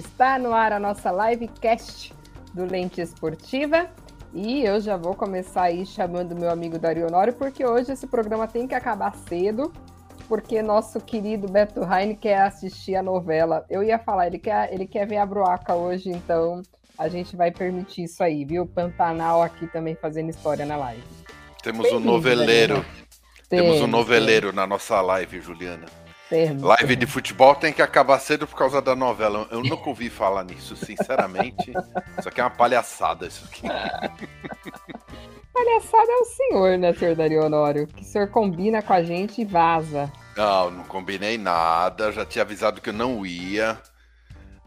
Está no ar a nossa livecast do Lente Esportiva. E eu já vou começar aí chamando meu amigo Dario Honório, porque hoje esse programa tem que acabar cedo, porque nosso querido Beto Raine quer assistir a novela. Eu ia falar, ele quer, ele quer ver a Broaca hoje, então a gente vai permitir isso aí, viu? Pantanal aqui também fazendo história na live. Temos um noveleiro. Temos um noveleiro na nossa live, Juliana. Live de futebol tem que acabar cedo por causa da novela. Eu nunca ouvi falar nisso, sinceramente. isso aqui é uma palhaçada, isso aqui. palhaçada é o senhor, né, senhor Dario Honório? Que o senhor combina com a gente e vaza. Não, não combinei nada. Já tinha avisado que eu não ia.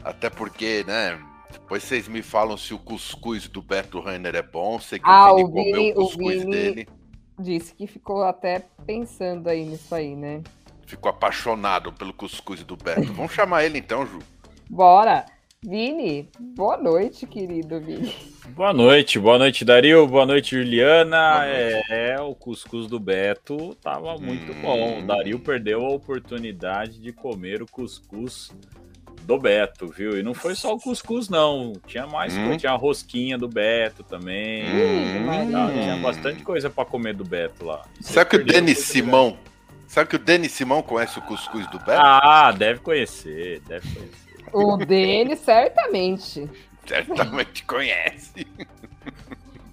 Até porque, né? Depois vocês me falam se o cuscuz do Beto Rainer é bom. Sei que ah, o Vini comeu o cuscuz o Vini dele. Disse que ficou até pensando aí nisso aí, né? Ficou apaixonado pelo cuscuz do Beto. Vamos chamar ele então, Ju. Bora! Vini, boa noite, querido Vini. Boa noite, boa noite, Dario, boa noite, Juliana. Boa noite. É, o cuscuz do Beto tava muito hum. bom. O Dario perdeu a oportunidade de comer o cuscuz do Beto, viu? E não foi só o cuscuz, não. Tinha mais hum. coisa. Tinha a rosquinha do Beto também. Hum. Tinha bastante coisa para comer do Beto lá. Será que o Denis Simão Sabe que o Denis Simão conhece o cuscuz do Beto? Ah, deve conhecer, deve conhecer. O Denis, certamente. Certamente conhece.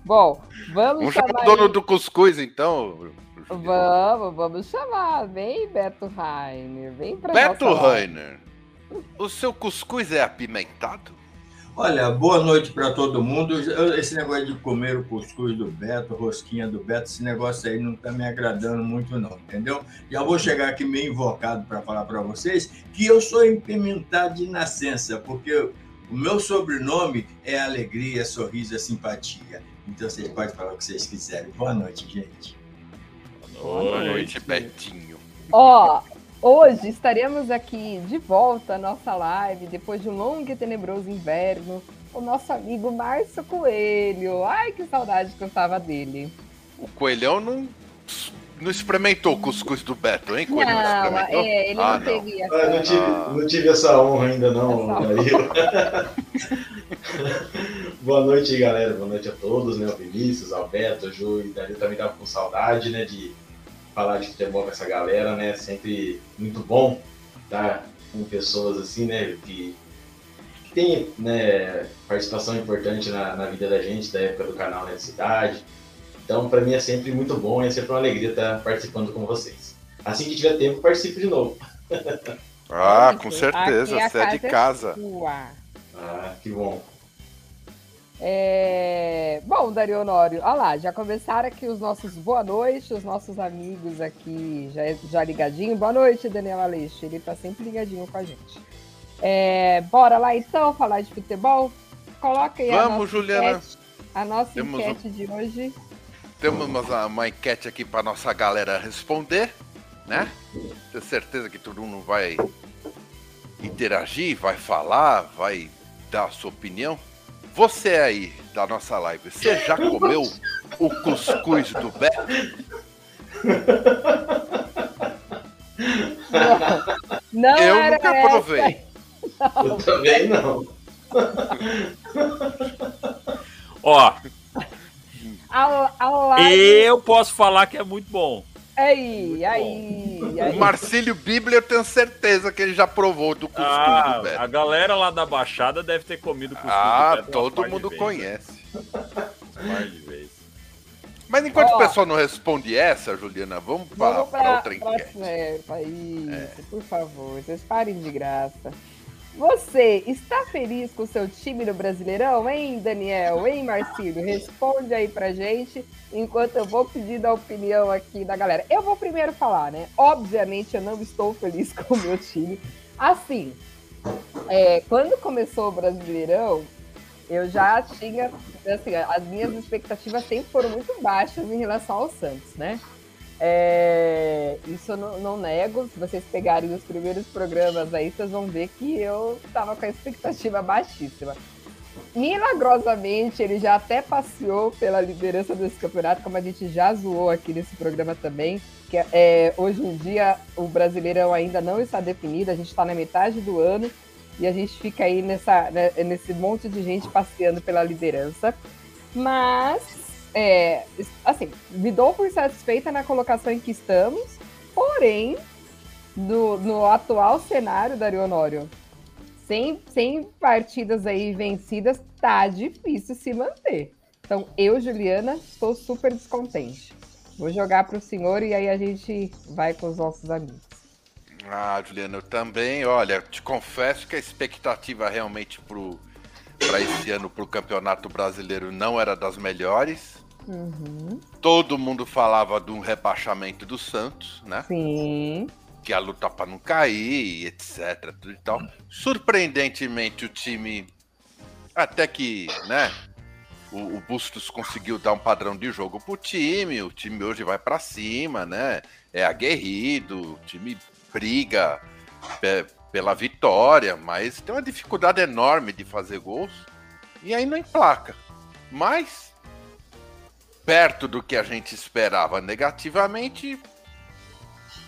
Bom, vamos, vamos chamar. chamar o dono do cuscuz, então. Vamos, vamos chamar. Vem, Beto Rainer. Vem pra Beto Rainer, o seu cuscuz é apimentado? Olha, boa noite para todo mundo. Esse negócio de comer o cuscuz do Beto, rosquinha do Beto, esse negócio aí não está me agradando muito, não, entendeu? Já vou chegar aqui meio invocado para falar para vocês que eu sou impimentado de nascença, porque o meu sobrenome é alegria, sorriso, é simpatia. Então vocês podem falar o que vocês quiserem. Boa noite, gente. Boa noite, Boa noite Betinho. Ó, Hoje estaremos aqui de volta à nossa live, depois de um longo e tenebroso inverno, o nosso amigo Márcio Coelho. Ai, que saudade que eu tava dele. O Coelhão não, não experimentou o cuscuz do Beto, hein, Coelho? Não, não é, ele ah, não teve essa... Ah, não, tive, não tive essa honra ainda, não, Boa noite, galera. Boa noite a todos, né? O Vinícius, Alberto, o Ju e o Dario também tava com saudade, né, de falar de futebol com essa galera, né? Sempre muito bom estar com pessoas assim, né? Que, que tem né, participação importante na, na vida da gente, da época do canal na né, cidade. Então, para mim é sempre muito bom, é sempre uma alegria estar participando com vocês. Assim que tiver tempo, participe de novo. Ah, com certeza, você é de casa. É ah, que bom. É... Bom, Dario Honório, olha lá, já começaram aqui os nossos boa noite, os nossos amigos aqui já, já ligadinho. Boa noite, Daniel Aleixo, ele tá sempre ligadinho com a gente. É... Bora lá então falar de futebol? Coloca aí Vamos, a nossa Juliana. enquete, a nossa Temos enquete um... de hoje. Temos uma, uma enquete aqui para nossa galera responder, né? Tenho certeza que todo mundo vai interagir, vai falar, vai dar a sua opinião. Você aí da nossa live, você já comeu o cuscuz do Beto? Não, não Eu nunca essa. provei. Não. Eu também não. Ó. Ao, ao eu posso falar que é muito bom. Aí, aí, aí. O Marcílio Bíblia, eu tenho certeza que ele já provou do cuscuz ah, do Beto. A galera lá da Baixada deve ter comido cuscuz ah, do Beto. Ah, todo mundo vez, conhece. Mais de vez. Mas enquanto o pessoal não responde essa, Juliana, vamos, vamos para outra enquete. Pra isso, é. por favor, vocês parem de graça. Você está feliz com o seu time no Brasileirão, hein, Daniel? Hein, Marcílio? Responde aí pra gente, enquanto eu vou pedindo a opinião aqui da galera. Eu vou primeiro falar, né? Obviamente eu não estou feliz com o meu time. Assim, é, quando começou o Brasileirão, eu já tinha. Assim, as minhas expectativas sempre foram muito baixas em relação ao Santos, né? É, isso eu não, não, nego. Se vocês pegarem os primeiros programas aí, vocês vão ver que eu estava com a expectativa baixíssima. Milagrosamente, ele já até passeou pela liderança desse campeonato, como a gente já zoou aqui nesse programa também. Que é, hoje em dia o Brasileirão ainda não está definido, a gente está na metade do ano e a gente fica aí nessa, né, nesse monte de gente passeando pela liderança. Mas, é, assim, me dou por satisfeita na colocação em que estamos, porém, no, no atual cenário, Dario Honório, sem, sem partidas aí vencidas, tá difícil se manter. Então, eu, Juliana, estou super descontente. Vou jogar para o senhor e aí a gente vai com os nossos amigos. Ah, Juliana, eu também. Olha, te confesso que a expectativa realmente para esse ano para o Campeonato Brasileiro não era das melhores. Uhum. Todo mundo falava de um rebaixamento do Santos, né? Sim. Que a luta para não cair, etc. Tudo e tal. Surpreendentemente, o time até que, né? O, o Bustos conseguiu dar um padrão de jogo pro time. O time hoje vai para cima, né? É aguerrido, o time briga pe pela vitória, mas tem uma dificuldade enorme de fazer gols e aí não emplaca. Mas perto do que a gente esperava negativamente,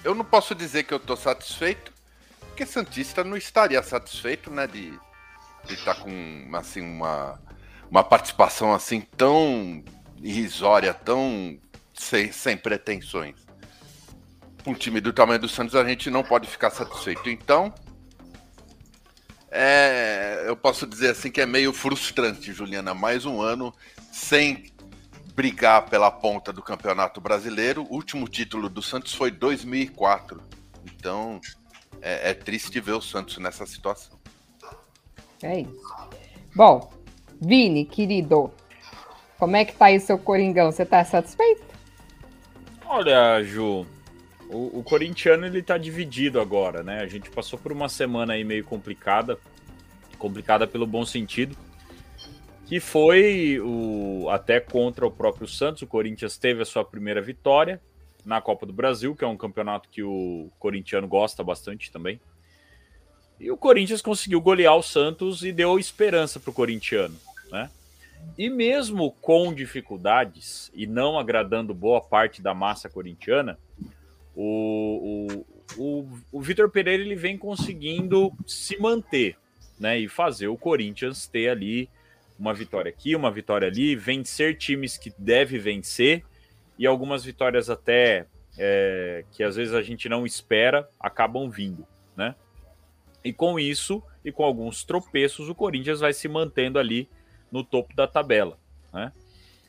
eu não posso dizer que eu estou satisfeito, porque Santista não estaria satisfeito, né, de estar tá com assim uma uma participação assim tão irrisória, tão sem, sem pretensões um time do tamanho do Santos, a gente não pode ficar satisfeito. Então, é, eu posso dizer assim que é meio frustrante, Juliana. Mais um ano sem brigar pela ponta do Campeonato Brasileiro. O último título do Santos foi 2004. Então, é, é triste ver o Santos nessa situação. É isso. Bom, Vini, querido, como é que tá aí seu Coringão? Você tá satisfeito? Olha, Ju, o, o corintiano ele tá dividido agora, né? A gente passou por uma semana aí meio complicada, complicada pelo bom sentido, que foi o até contra o próprio Santos. O Corinthians teve a sua primeira vitória na Copa do Brasil, que é um campeonato que o corintiano gosta bastante também. E o Corinthians conseguiu golear o Santos e deu esperança para o corintiano, né? E mesmo com dificuldades e não agradando boa parte da massa corintiana, o, o, o, o Vitor Pereira ele vem conseguindo se manter né, e fazer o Corinthians ter ali uma vitória aqui, uma vitória ali, vencer times que deve vencer e algumas vitórias até é, que às vezes a gente não espera acabam vindo, né? E com isso e com alguns tropeços, o Corinthians vai se mantendo ali no topo da tabela, né?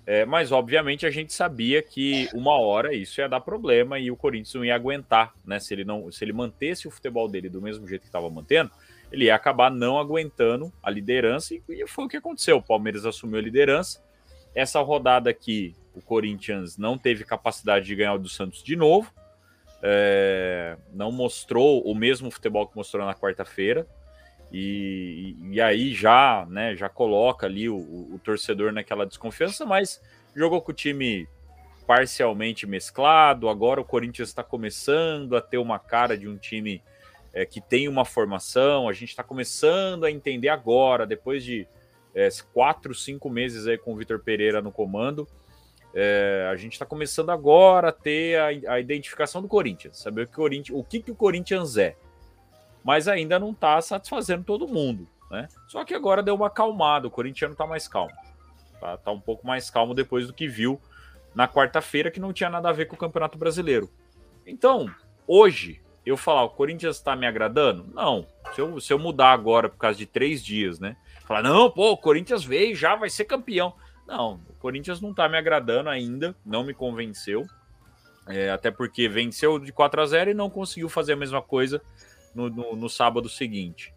É, mas, obviamente, a gente sabia que uma hora isso ia dar problema e o Corinthians não ia aguentar, né? Se ele, não, se ele mantesse o futebol dele do mesmo jeito que estava mantendo, ele ia acabar não aguentando a liderança e foi o que aconteceu. O Palmeiras assumiu a liderança. Essa rodada aqui, o Corinthians não teve capacidade de ganhar o do Santos de novo. É, não mostrou o mesmo futebol que mostrou na quarta-feira. E, e aí já, né, já coloca ali o, o, torcedor naquela desconfiança, mas jogou com o time parcialmente mesclado. Agora o Corinthians está começando a ter uma cara de um time é, que tem uma formação. A gente está começando a entender agora, depois de é, quatro, cinco meses aí com o Vitor Pereira no comando. É, a gente está começando agora a ter a, a, identificação do Corinthians, saber o que o Corinthians, o que, que o Corinthians é mas ainda não está satisfazendo todo mundo. Né? Só que agora deu uma acalmada, o corintiano está mais calmo. Tá, tá um pouco mais calmo depois do que viu na quarta-feira, que não tinha nada a ver com o Campeonato Brasileiro. Então, hoje, eu falar, o Corinthians está me agradando? Não. Se eu, se eu mudar agora por causa de três dias, né? Falar, não, pô, o Corinthians veio já vai ser campeão. Não, o Corinthians não está me agradando ainda, não me convenceu. É, até porque venceu de 4 a 0 e não conseguiu fazer a mesma coisa no, no, no sábado seguinte.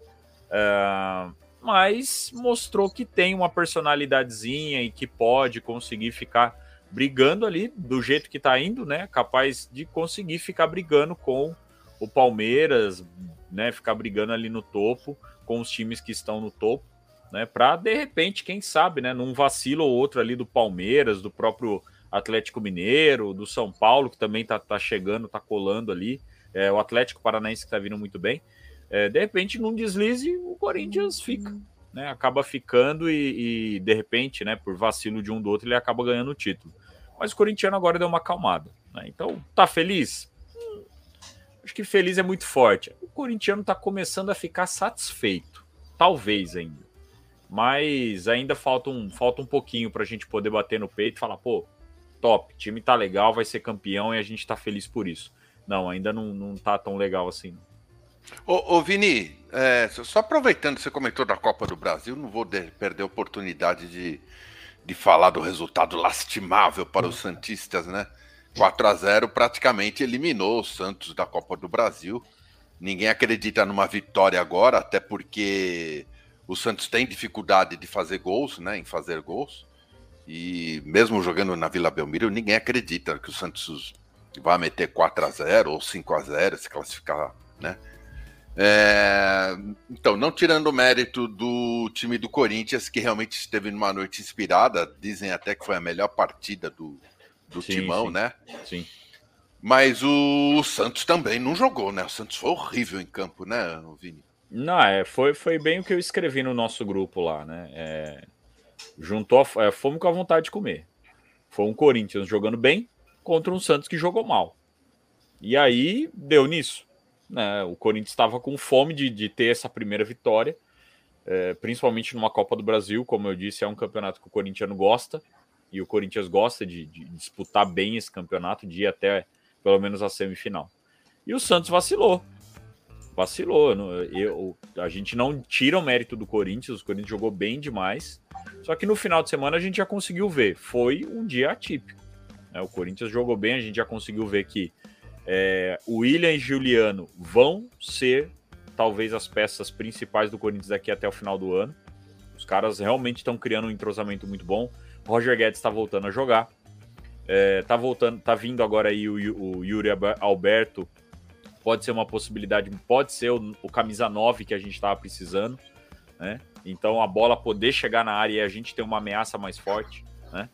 Uh, mas mostrou que tem uma personalidadezinha e que pode conseguir ficar brigando ali do jeito que tá indo, né? Capaz de conseguir ficar brigando com o Palmeiras, né? Ficar brigando ali no topo com os times que estão no topo, né? Para de repente, quem sabe, né? Num vacilo ou outro ali do Palmeiras, do próprio Atlético Mineiro, do São Paulo que também tá, tá chegando, tá colando ali é, o Atlético Paranaense que está vindo muito bem. É, de repente, num deslize, o Corinthians fica, né? Acaba ficando e, e, de repente, né, por vacilo de um do outro, ele acaba ganhando o título. Mas o corintiano agora deu uma acalmada. Né? Então, tá feliz? Hum, acho que feliz é muito forte. O corintiano está começando a ficar satisfeito. talvez ainda. Mas ainda falta um, falta um pouquinho para a gente poder bater no peito e falar, pô, top, time tá legal, vai ser campeão e a gente tá feliz por isso. Não, ainda não, não tá tão legal assim. Ô, ô Vini, é, só aproveitando que você comentou da Copa do Brasil, não vou perder a oportunidade de, de falar do resultado lastimável para os Santistas, né? 4 a 0 praticamente eliminou o Santos da Copa do Brasil. Ninguém acredita numa vitória agora, até porque o Santos tem dificuldade de fazer gols, né? Em fazer gols. E mesmo jogando na Vila Belmiro, ninguém acredita que o Santos vai meter 4 a 0 ou 5 a 0 se classificar, né? É, então, não tirando o mérito do time do Corinthians, que realmente esteve numa noite inspirada, dizem até que foi a melhor partida do, do sim, timão, sim. né? Sim. Mas o Santos também não jogou, né? O Santos foi horrível em campo, né, Vini? Não, é, foi, foi bem o que eu escrevi no nosso grupo lá, né? É, juntou a, é, fomos com a vontade de comer. Foi um Corinthians jogando bem contra um Santos que jogou mal. E aí deu nisso. Né? O Corinthians estava com fome de, de ter essa primeira vitória, é, principalmente numa Copa do Brasil, como eu disse, é um campeonato que o Corinthians gosta, e o Corinthians gosta de, de disputar bem esse campeonato, de ir até pelo menos a semifinal. E o Santos vacilou. Vacilou. Eu, a gente não tira o mérito do Corinthians, o Corinthians jogou bem demais. Só que no final de semana a gente já conseguiu ver. Foi um dia atípico. Né? O Corinthians jogou bem, a gente já conseguiu ver que é, o William e Juliano vão ser talvez as peças principais do Corinthians daqui até o final do ano. Os caras realmente estão criando um entrosamento muito bom. Roger Guedes está voltando a jogar. É, tá voltando, tá vindo agora aí o, o Yuri Alberto. Pode ser uma possibilidade, pode ser o, o camisa 9 que a gente estava precisando, né? Então a bola poder chegar na área e a gente ter uma ameaça mais forte, né?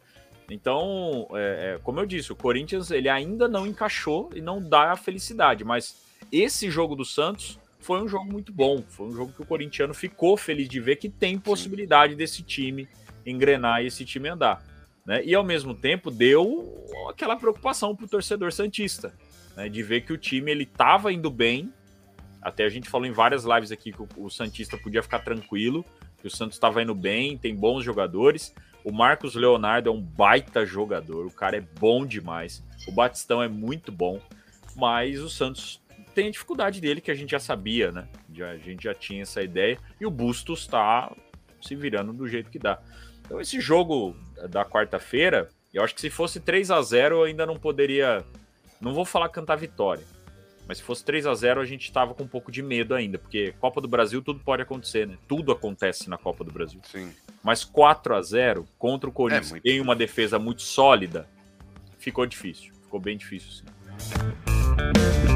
Então, é, é, como eu disse, o Corinthians ele ainda não encaixou e não dá a felicidade, mas esse jogo do Santos foi um jogo muito bom. Foi um jogo que o corintiano ficou feliz de ver que tem possibilidade desse time engrenar e esse time andar. Né? E ao mesmo tempo deu aquela preocupação para o torcedor Santista, né? de ver que o time ele estava indo bem. Até a gente falou em várias lives aqui que o, Santista podia ficar tranquilo, que o Santos estava indo bem, tem bons jogadores. O Marcos Leonardo é um baita jogador, o cara é bom demais. O Batistão é muito bom, mas o Santos tem a dificuldade dele que a gente já sabia, né? Já, a gente já tinha essa ideia e o Bustos está se virando do jeito que dá. Então esse jogo da quarta-feira, eu acho que se fosse 3 a 0 eu ainda não poderia, não vou falar cantar vitória, mas se fosse 3 a 0 a gente estava com um pouco de medo ainda, porque Copa do Brasil tudo pode acontecer, né? Tudo acontece na Copa do Brasil. Sim. Mas 4 a 0 contra o Corinthians é muito... em uma defesa muito sólida, ficou difícil. Ficou bem difícil, sim.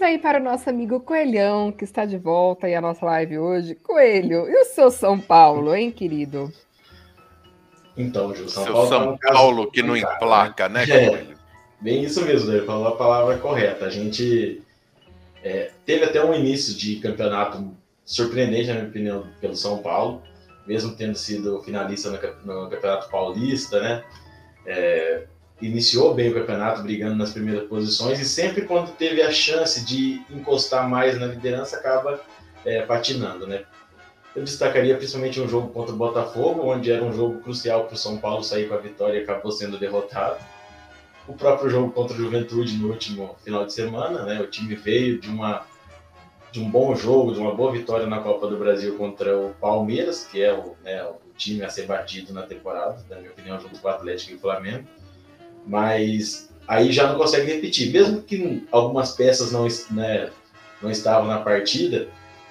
Vamos aí para o nosso amigo Coelhão, que está de volta aí a nossa live hoje. Coelho, e o seu São Paulo, hein, querido? Então, Ju, São seu Paulo. São tá Paulo que não emplaca, né, né é, Bem isso mesmo, ele falou a palavra correta. A gente é, teve até um início de campeonato surpreendente, na minha opinião, pelo São Paulo, mesmo tendo sido finalista no, no Campeonato Paulista, né? É, iniciou bem o campeonato, brigando nas primeiras posições, e sempre quando teve a chance de encostar mais na liderança, acaba é, patinando, né? Eu destacaria principalmente um jogo contra o Botafogo, onde era um jogo crucial para o São Paulo sair com a vitória e acabou sendo derrotado. O próprio jogo contra o Juventude no último final de semana, né? O time veio de uma de um bom jogo, de uma boa vitória na Copa do Brasil contra o Palmeiras, que é o, né, o time a ser batido na temporada, na minha opinião, junto com o Atlético e o Flamengo mas aí já não consegue repetir. Mesmo que algumas peças não, né, não estavam na partida,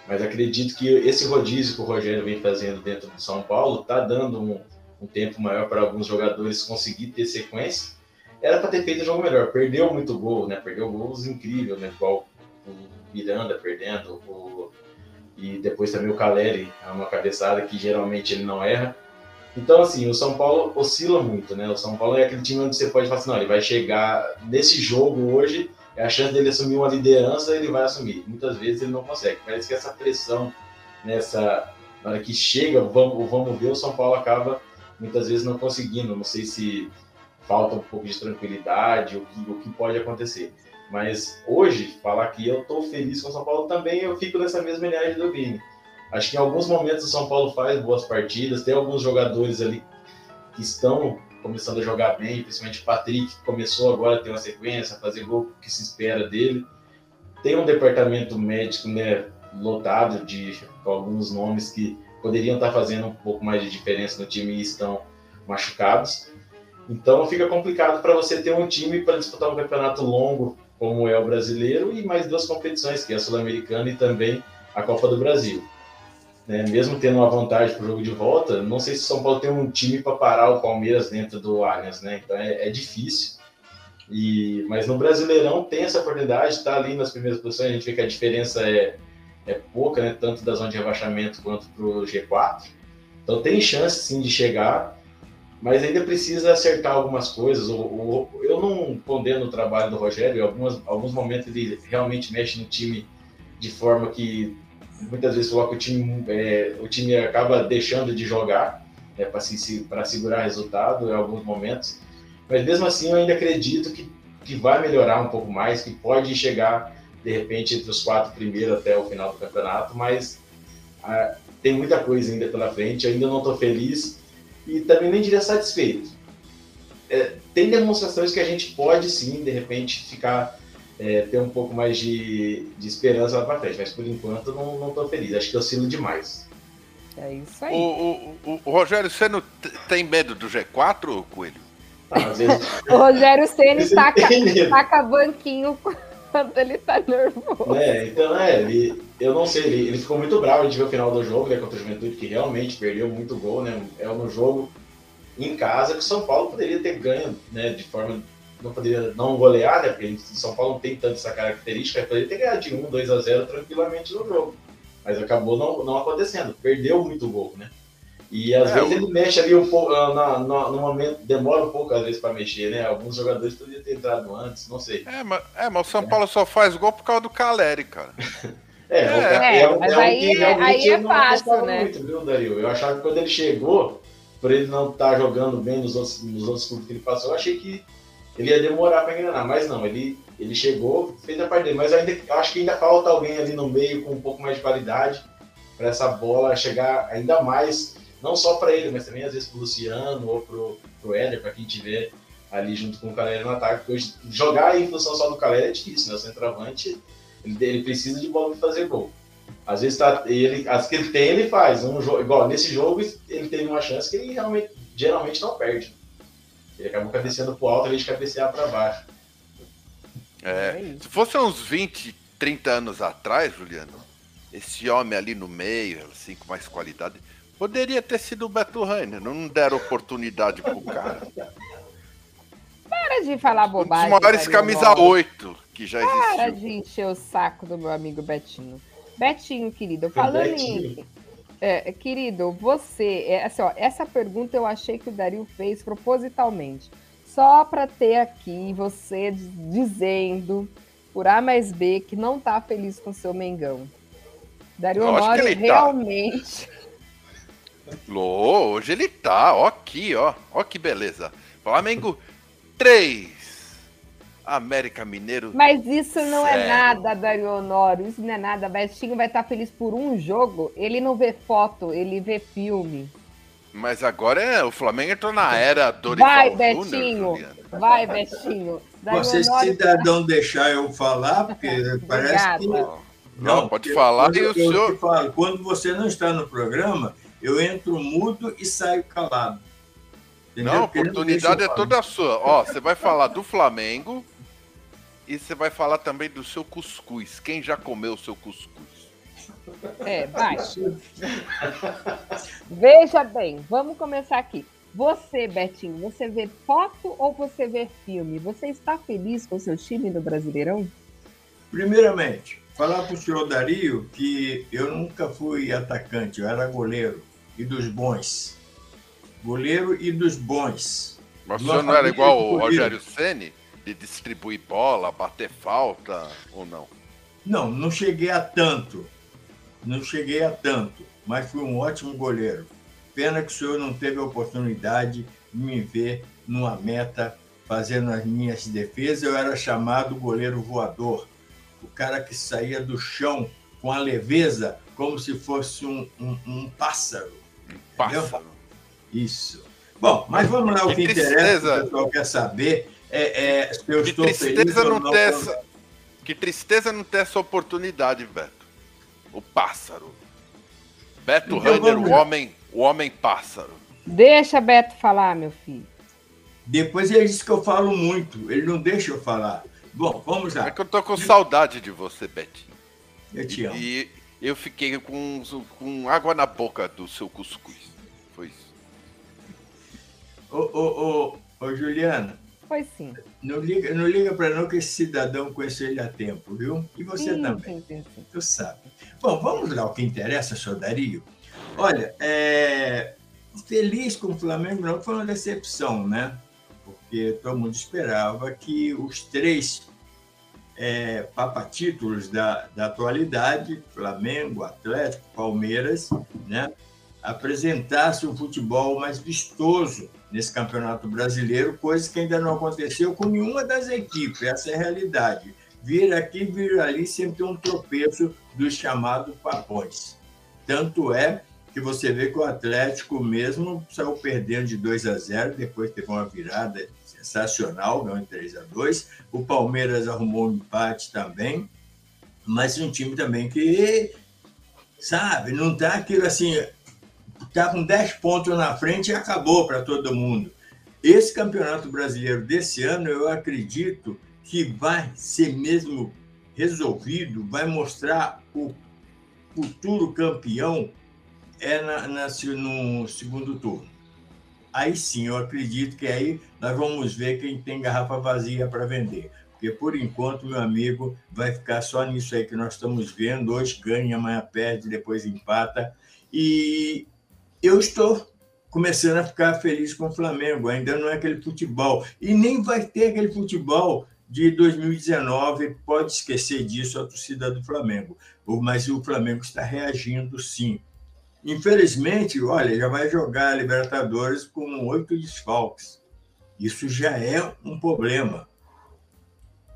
mas acredito que esse rodízio que o Rogério vem fazendo dentro do São Paulo está dando um, um, tempo maior para alguns jogadores conseguir ter sequência. Era para ter feito um jogo melhor. Perdeu muito gol, né? Perdeu gols incríveis, né? Igual o Miranda perdendo, o... e depois também o Caleri, é uma cabeçada que geralmente ele não erra. Então, assim, o São Paulo oscila muito, né? O São Paulo é aquele time onde você pode falar assim, não, ele vai chegar nesse jogo hoje, é a chance dele assumir uma liderança, ele vai assumir. Muitas vezes ele não consegue. Parece que essa pressão nessa na hora que chega, vamos, vamos ver, o São Paulo acaba muitas vezes não conseguindo. Não sei se falta um pouco de tranquilidade, o que, o que pode acontecer. Mas hoje, falar que eu estou feliz com o São Paulo também, eu fico nessa mesma linhagem do Vini. Acho que em alguns momentos o São Paulo faz boas partidas, tem alguns jogadores ali que estão começando a jogar bem, principalmente o Patrick, que começou agora a ter uma sequência, a fazer gol que se espera dele. Tem um departamento médico né, lotado de alguns nomes que poderiam estar fazendo um pouco mais de diferença no time e estão machucados. Então fica complicado para você ter um time para disputar um campeonato longo, como é o brasileiro, e mais duas competições, que é a Sul-Americana e também a Copa do Brasil. Né? Mesmo tendo uma vantagem para o jogo de volta, não sei se o São Paulo tem um time para parar o Palmeiras dentro do Allianz, né? Então é, é difícil. E, mas no Brasileirão tem essa oportunidade, está ali nas primeiras posições, a gente vê que a diferença é, é pouca, né? tanto da zona de rebaixamento quanto para o G4. Então tem chance sim de chegar, mas ainda precisa acertar algumas coisas. eu não condeno o trabalho do Rogério, em algumas, alguns momentos ele realmente mexe no time de forma que muitas vezes coloca o time, é, o time acaba deixando de jogar é, para se, segurar resultado em alguns momentos. Mas mesmo assim, eu ainda acredito que, que vai melhorar um pouco mais, que pode chegar de repente entre os quatro primeiros até o final do campeonato, mas ah, tem muita coisa ainda pela frente. Eu ainda não estou feliz e também nem diria satisfeito. É, tem demonstrações que a gente pode sim, de repente, ficar é, ter um pouco mais de, de esperança lá para frente, mas por enquanto não, não tô feliz. Acho que eu oscilo demais. É isso aí. O, o, o Rogério, você não tem medo do G4, Coelho? Às vezes... o Rogério Senna taca, taca banquinho quando ele tá nervoso. É, então, é, ele, eu não sei, ele, ele ficou muito bravo, a gente viu o final do jogo, né, contra o Juventude, que realmente perdeu muito gol, né, é no jogo em casa que o São Paulo poderia ter ganho, né, de forma não poderia não golear, né? Porque em São Paulo não tem tanto essa característica, poderia ter ganhado de 1, 2 a 0 tranquilamente no jogo. Mas acabou não, não acontecendo, perdeu muito gol, né? E às é, vezes ele mexe ali um pouco, ah, na, na, no momento, demora um pouco às vezes para mexer, né? Alguns jogadores poderiam ter entrado antes, não sei. É, mas, é, mas o São Paulo só faz gol por causa do Caleri, cara. é, é, é, mas é aí, aí é fácil, né? Muito, viu, Dario? Eu achava que quando ele chegou, por ele não estar tá jogando bem nos outros, nos outros clubes que ele passou, eu achei que ele ia demorar para engrenar, mas não, ele, ele chegou, fez a parte dele, mas ainda acho que ainda falta alguém ali no meio com um pouco mais de qualidade para essa bola chegar ainda mais, não só para ele, mas também às vezes para o Luciano ou para o Éder, para quem tiver ali junto com o Caleri no ataque, porque hoje, jogar em função só do Caleri é difícil, né? O centroavante, ele, ele precisa de bola para fazer gol. Às vezes tá, ele, as que ele tem, ele faz. Um jogo, igual nesse jogo, ele teve uma chance que ele realmente, geralmente não perde. Ele acabou cabeceando pro alto, ao invés de cabecear para baixo. É, é se fosse uns 20, 30 anos atrás, Juliano, esse homem ali no meio, assim, com mais qualidade, poderia ter sido o Beto Rainer. Não deram oportunidade pro cara. Para de falar bobagem. Um dos maiores camisa 8 que já existiu. Para de encher o saco do meu amigo Betinho. Betinho, querido, falando Betinho. em é, querido, você, é, assim, ó, essa pergunta eu achei que o Dario fez propositalmente, só para ter aqui você dizendo por A mais B que não tá feliz com o seu Mengão. Dario Honório tá. realmente. Tá. hoje ele tá, ó aqui, ó, ó que beleza. Flamengo 3, América Mineiro. Mas isso não é nada, Dario Honório. Isso não é nada. Betinho vai estar feliz por um jogo. Ele não vê foto, ele vê filme. Mas agora é, o Flamengo entrou na era Dorival Vai, Betinho. Júnior, vai, Betinho. Dario Você, Honório... cidadão, deixar eu falar, porque parece que... Não, não pode falar e o senhor... Falo, quando você não está no programa, eu entro mudo e saio calado. Entendeu? Não, a oportunidade é toda sua. Ó, você vai falar do Flamengo, e você vai falar também do seu cuscuz. Quem já comeu o seu cuscuz? É, vai. Veja bem, vamos começar aqui. Você, Betinho, você vê foto ou você vê filme? Você está feliz com o seu time no Brasileirão? Primeiramente, falar para o senhor Dario que eu nunca fui atacante, eu era goleiro e dos bons. Goleiro e dos bons. Mas o senhor não era igual o Rogério Ceni? De distribuir bola, bater falta ou não? Não, não cheguei a tanto. não cheguei a tanto, mas fui um ótimo goleiro. Pena que o senhor não teve a oportunidade de me ver numa meta fazendo as minhas defesas. Eu era chamado goleiro voador, o cara que saía do chão com a leveza como se fosse um, um, um pássaro. Um pássaro. Isso. Bom, mas vamos lá, o que, que interessa, o pessoal quer saber é, é se eu que estou feliz não. Ter essa, que tristeza não ter essa oportunidade, Beto. O pássaro. Beto então, Runner, o homem, o homem pássaro. Deixa Beto falar, meu filho. Depois ele disse que eu falo muito, ele não deixa eu falar. Bom, vamos lá. É que eu tô com saudade de você, Betinho. Eu te amo. E, e eu fiquei com, com água na boca do seu cuscuz. Foi isso. Ô, ô, ô, ô Juliana. Sim. Não liga, não liga para não que esse cidadão conheceu ele a tempo, viu? E você sim, também. Sim, sim, tu sabe. Bom, vamos lá o que interessa, senhor Dario. Olha, é... feliz com o Flamengo não foi uma decepção, né? Porque todo mundo esperava que os três é, papatítulos da, da atualidade, Flamengo, Atlético, Palmeiras, né? Apresentasse um futebol mais vistoso nesse campeonato brasileiro, coisa que ainda não aconteceu com nenhuma das equipes, essa é a realidade. Vir aqui, vir ali, sempre tem um tropeço dos chamados papões. Tanto é que você vê que o Atlético mesmo saiu perdendo de 2 a 0, depois teve uma virada sensacional, ganhou em 3 a 2. O Palmeiras arrumou um empate também, mas um time também que, sabe, não tá aquilo assim, está com 10 pontos na frente e acabou para todo mundo. Esse campeonato brasileiro desse ano, eu acredito que vai ser mesmo resolvido, vai mostrar o futuro campeão é na, na, no segundo turno. Aí sim, eu acredito que aí nós vamos ver quem tem garrafa vazia para vender. Porque, por enquanto, meu amigo, vai ficar só nisso aí que nós estamos vendo. Hoje ganha, amanhã perde, depois empata. E eu estou começando a ficar feliz com o Flamengo. Ainda não é aquele futebol. E nem vai ter aquele futebol de 2019. Pode esquecer disso a torcida do Flamengo. Mas o Flamengo está reagindo sim. Infelizmente, olha, já vai jogar a Libertadores com oito desfalques. Isso já é um problema.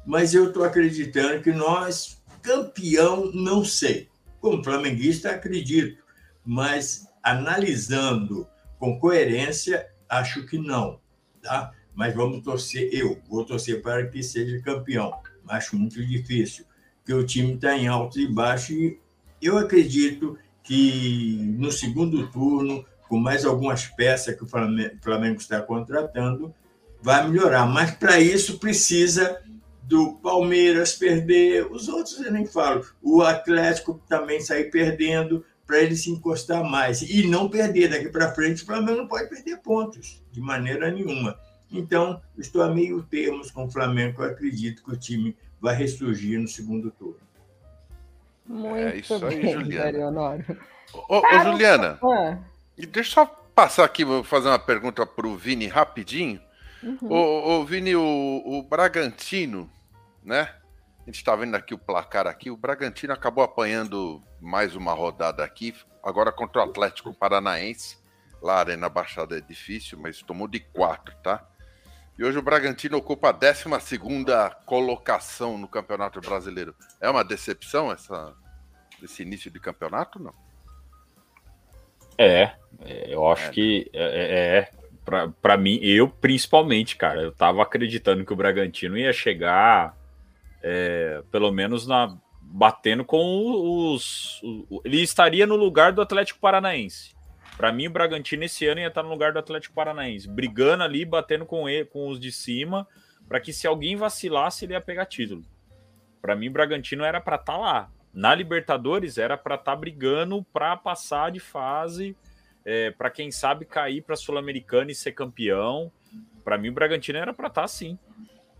Mas eu estou acreditando que nós, campeão, não sei. Como flamenguista, acredito. Mas analisando com coerência, acho que não, tá? Mas vamos torcer, eu vou torcer para que seja campeão. Acho muito difícil, porque o time está em alto e baixo e eu acredito que no segundo turno, com mais algumas peças que o Flamengo está contratando, vai melhorar. Mas para isso precisa do Palmeiras perder, os outros eu nem falo, o Atlético também sair perdendo, para ele se encostar mais e não perder daqui para frente. O Flamengo não pode perder pontos de maneira nenhuma. Então, estou a meio termos com o Flamengo. Eu acredito que o time vai ressurgir no segundo turno. Muito é isso bem, aí, Juliana. Ô, ô, Juliana, deixa eu só passar aqui, vou fazer uma pergunta para o Vini rapidinho. Uhum. Ô, ô, Vini, o, o Bragantino, né? A gente está vendo aqui o placar aqui. O Bragantino acabou apanhando mais uma rodada aqui, agora contra o Atlético Paranaense. Lá, a Arena Baixada é difícil, mas tomou de quatro, tá? E hoje o Bragantino ocupa a 12 colocação no Campeonato Brasileiro. É uma decepção essa, esse início de campeonato, não? É, é eu acho é. que é, é para mim, eu principalmente, cara, eu tava acreditando que o Bragantino ia chegar é, pelo menos na batendo com os, os, Ele estaria no lugar do Atlético Paranaense. Para mim, o Bragantino esse ano ia estar no lugar do Atlético Paranaense, brigando ali, batendo com, ele, com os de cima, para que se alguém vacilasse, ele ia pegar título. Para mim, o Bragantino era para estar tá lá. Na Libertadores, era para estar tá brigando para passar de fase, é, para quem sabe cair para Sul-Americana e ser campeão. Para mim, o Bragantino era para estar tá, sim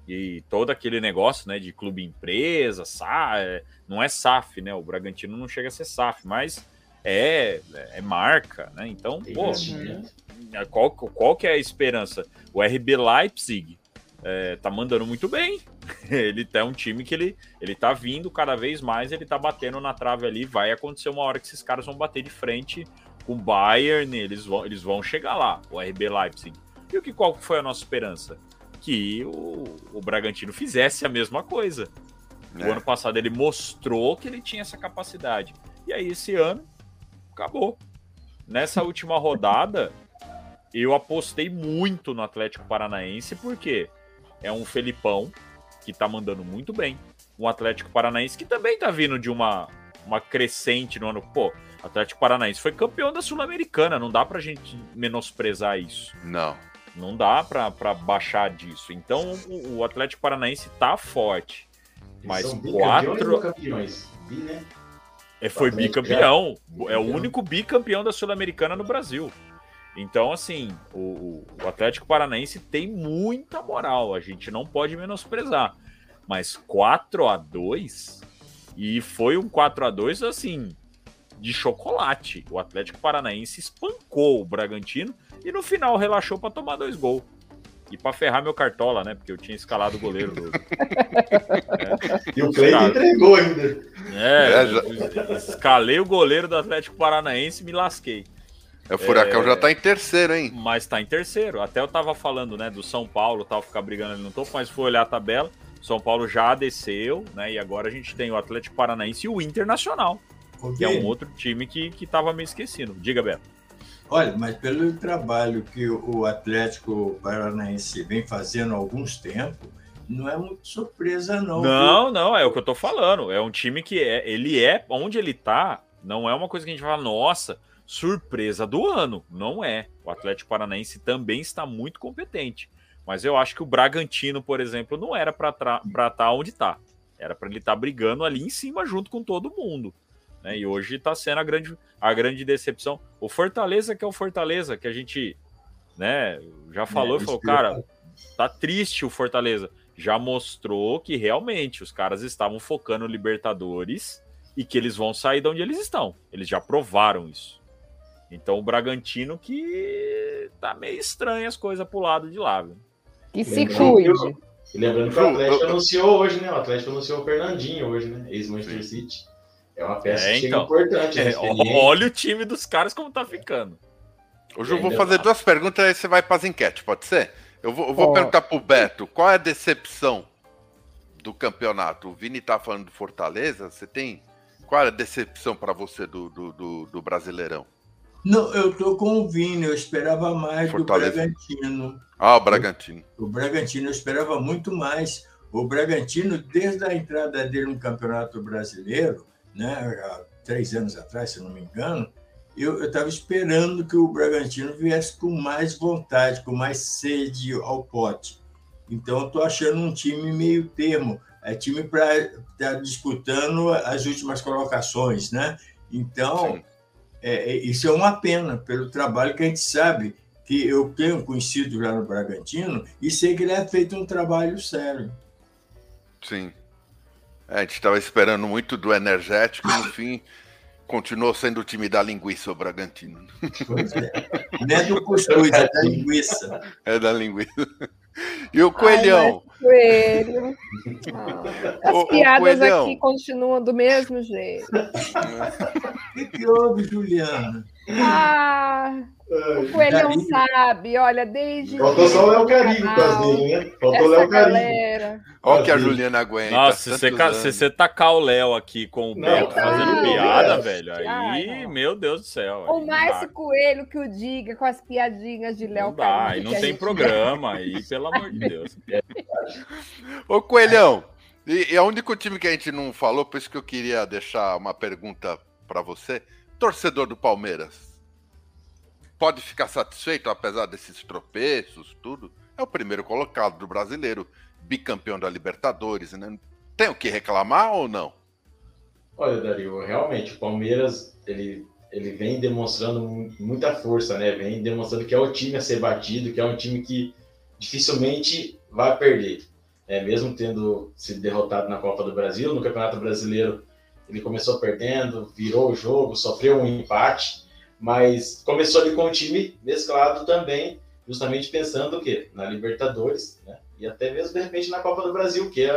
e todo aquele negócio, né, de clube empresa, SA, é, não é SAF, né? O Bragantino não chega a ser SAF, mas é, é marca, né? Então, pô, uhum. qual, qual que é a esperança? O RB Leipzig é, tá mandando muito bem. ele é um time que ele, ele tá vindo cada vez mais, ele tá batendo na trave ali. Vai acontecer uma hora que esses caras vão bater de frente com o Bayern, eles vão, eles vão chegar lá, o RB Leipzig. E o que qual foi a nossa esperança? Que o, o Bragantino fizesse a mesma coisa. É. O ano passado ele mostrou que ele tinha essa capacidade. E aí esse ano acabou. Nessa última rodada, eu apostei muito no Atlético Paranaense, porque é um Felipão que tá mandando muito bem. Um Atlético Paranaense que também tá vindo de uma, uma crescente no ano. Pô, Atlético Paranaense foi campeão da Sul-Americana, não dá pra gente menosprezar isso. Não. Não dá pra baixar disso. Então o, o Atlético Paranaense tá forte. Mas quatro. Campeões, né? É, foi bicampeão. É o único bicampeão da Sul-Americana no Brasil. Então, assim, o, o, Atlético Paranaense tem muita moral, a gente não pode menosprezar. Mas 4 a 2 e foi um 4 a 2 assim, de chocolate. O Atlético Paranaense espancou o Bragantino e no final relaxou para tomar dois gols. E para ferrar meu cartola, né? Porque eu tinha escalado o goleiro do. é. E o Cleiton entregou ainda. É, é já... escalei o goleiro do Atlético Paranaense e me lasquei. É, o Furacão é... já tá em terceiro, hein? Mas tá em terceiro. Até eu tava falando, né, do São Paulo, tal, ficar brigando ali no topo, mas foi olhar a tabela. São Paulo já desceu, né? E agora a gente tem o Atlético Paranaense e o Internacional. Que é um outro time que, que tava meio esquecido. Diga, Beto. Olha, mas pelo trabalho que o Atlético Paranaense vem fazendo há alguns tempos, não é muito surpresa, não. Não, viu? não, é o que eu tô falando. É um time que é, ele é, onde ele tá, não é uma coisa que a gente fala, nossa, surpresa do ano. Não é. O Atlético Paranaense também está muito competente. Mas eu acho que o Bragantino, por exemplo, não era para estar tá onde está. Era para ele estar tá brigando ali em cima junto com todo mundo. Né? E hoje está sendo a grande, a grande decepção. O Fortaleza, que é o Fortaleza, que a gente né, já falou, é, falou, cara, tá triste o Fortaleza. Já mostrou que realmente os caras estavam focando no Libertadores e que eles vão sair de onde eles estão. Eles já provaram isso. Então o Bragantino que tá meio estranho as coisas pro lado de lá, viu? Que se cuide. E lembrando que o Atlético anunciou hoje, né? O Atlético anunciou o Fernandinho hoje, né? Ex-Manchester City. É uma peça é, então, importante. Né? É, olha o time dos caras como tá ficando. Hoje eu vou fazer duas perguntas aí você vai para as enquetes, pode ser? Eu vou, eu vou oh. perguntar pro Beto, qual é a decepção do campeonato? O Vini tá falando do Fortaleza, você tem... Qual é a decepção para você do, do, do, do Brasileirão? Não, eu tô com o Vini, eu esperava mais Fortaleza. do Bragantino. Ah, o Bragantino. O, o, Bragantino, eu esperava muito mais. O Bragantino, desde a entrada dele no Campeonato Brasileiro, né, há três anos atrás, se não me engano, eu estava esperando que o Bragantino viesse com mais vontade, com mais sede ao pote. Então, estou achando um time meio termo. É time para estar tá disputando as últimas colocações, né? Então, é, é, isso é uma pena, pelo trabalho que a gente sabe, que eu tenho conhecido já no Bragantino, e sei que ele é feito um trabalho sério. Sim. É, a gente estava esperando muito do energético, no fim continuou sendo o time da linguiça, o Bragantino. Pois é. Não é do cuscuz, é da linguiça. É da linguiça. E o coelhão? Ai, coelho. Ah, as o, piadas o aqui continuam do mesmo jeito. O que, que houve, Juliana? Ah, o Coelhão sabe, olha, desde. Faltou só o Léo Carinho dele, né? Faltou o Léo Carinho. Olha que a Juliana aguenta. Nossa, se você, se você tacar o Léo aqui com o Beto fazendo piada, velho, aí, meu Deus do céu. O Márcio Coelho que o diga com as piadinhas de Léo Carinho. Aí não tem programa aí, pelo amor de Deus. Ô, Coelhão, e é o único time que a gente não falou, por isso que eu queria deixar uma pergunta para você torcedor do Palmeiras pode ficar satisfeito, apesar desses tropeços, tudo. É o primeiro colocado do brasileiro, bicampeão da Libertadores, né? Tem o que reclamar ou não? Olha, Dario, realmente o Palmeiras ele, ele vem demonstrando muita força, né? Vem demonstrando que é o time a ser batido, que é um time que dificilmente vai perder. É, mesmo tendo sido derrotado na Copa do Brasil, no Campeonato Brasileiro ele começou perdendo, virou o jogo, sofreu um empate, mas começou ali com o time mesclado também, justamente pensando o quê? Na Libertadores, né? E até mesmo, de repente, na Copa do Brasil, que é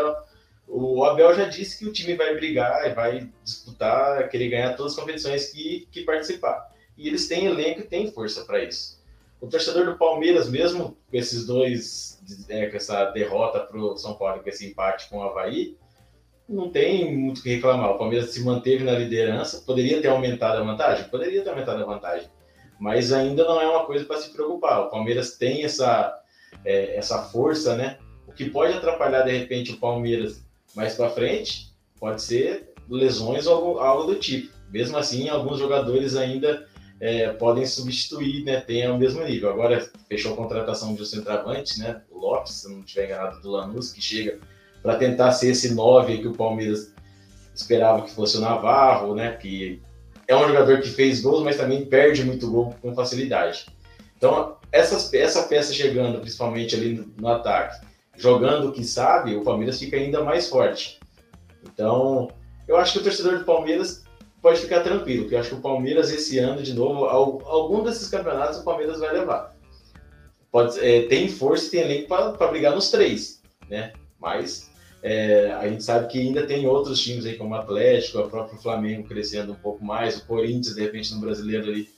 o Abel já disse que o time vai brigar vai disputar, querer ganhar todas as competições que, que participar. E eles têm elenco e têm força para isso. O torcedor do Palmeiras, mesmo com esses dois, é, com essa derrota para o São Paulo, com esse empate com o Havaí, não tem muito o que reclamar. O Palmeiras se manteve na liderança, poderia ter aumentado a vantagem? Poderia ter aumentado a vantagem, mas ainda não é uma coisa para se preocupar. O Palmeiras tem essa, é, essa força, né? O que pode atrapalhar de repente o Palmeiras mais para frente pode ser lesões ou algo do tipo. Mesmo assim, alguns jogadores ainda é, podem substituir, né? Tem ao mesmo nível. Agora fechou a contratação de um centroavante, né? O Lopes, se não estiver enganado, do Lanús, que chega para tentar ser esse 9 que o Palmeiras esperava que fosse o Navarro, né? Que é um jogador que fez gols, mas também perde muito gol com facilidade. Então, essas, essa peça chegando, principalmente ali no, no ataque, jogando o que sabe, o Palmeiras fica ainda mais forte. Então, eu acho que o torcedor do Palmeiras pode ficar tranquilo, porque eu acho que o Palmeiras esse ano, de novo, algum desses campeonatos o Palmeiras vai levar. Pode, é, tem força e tem elenco para brigar nos três, né? Mas é, a gente sabe que ainda tem outros times aí, como o Atlético, o próprio Flamengo crescendo um pouco mais, o Corinthians, de repente, no brasileiro ali,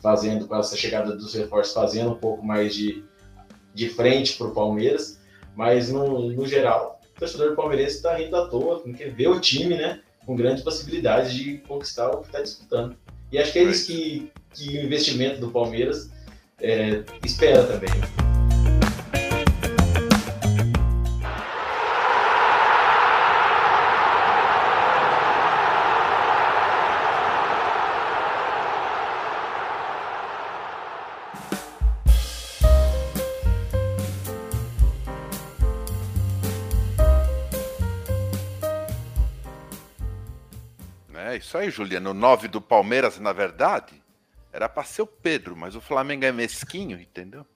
fazendo, com essa chegada dos reforços, fazendo um pouco mais de, de frente para o Palmeiras. Mas, no, no geral, o torcedor palmeirense está rindo à toa, porque vê o time, né, com grandes possibilidades de conquistar o que está disputando. E acho que é isso que, que o investimento do Palmeiras é, espera também. Isso aí, Juliano. O 9 do Palmeiras, na verdade, era para ser o Pedro, mas o Flamengo é mesquinho, entendeu?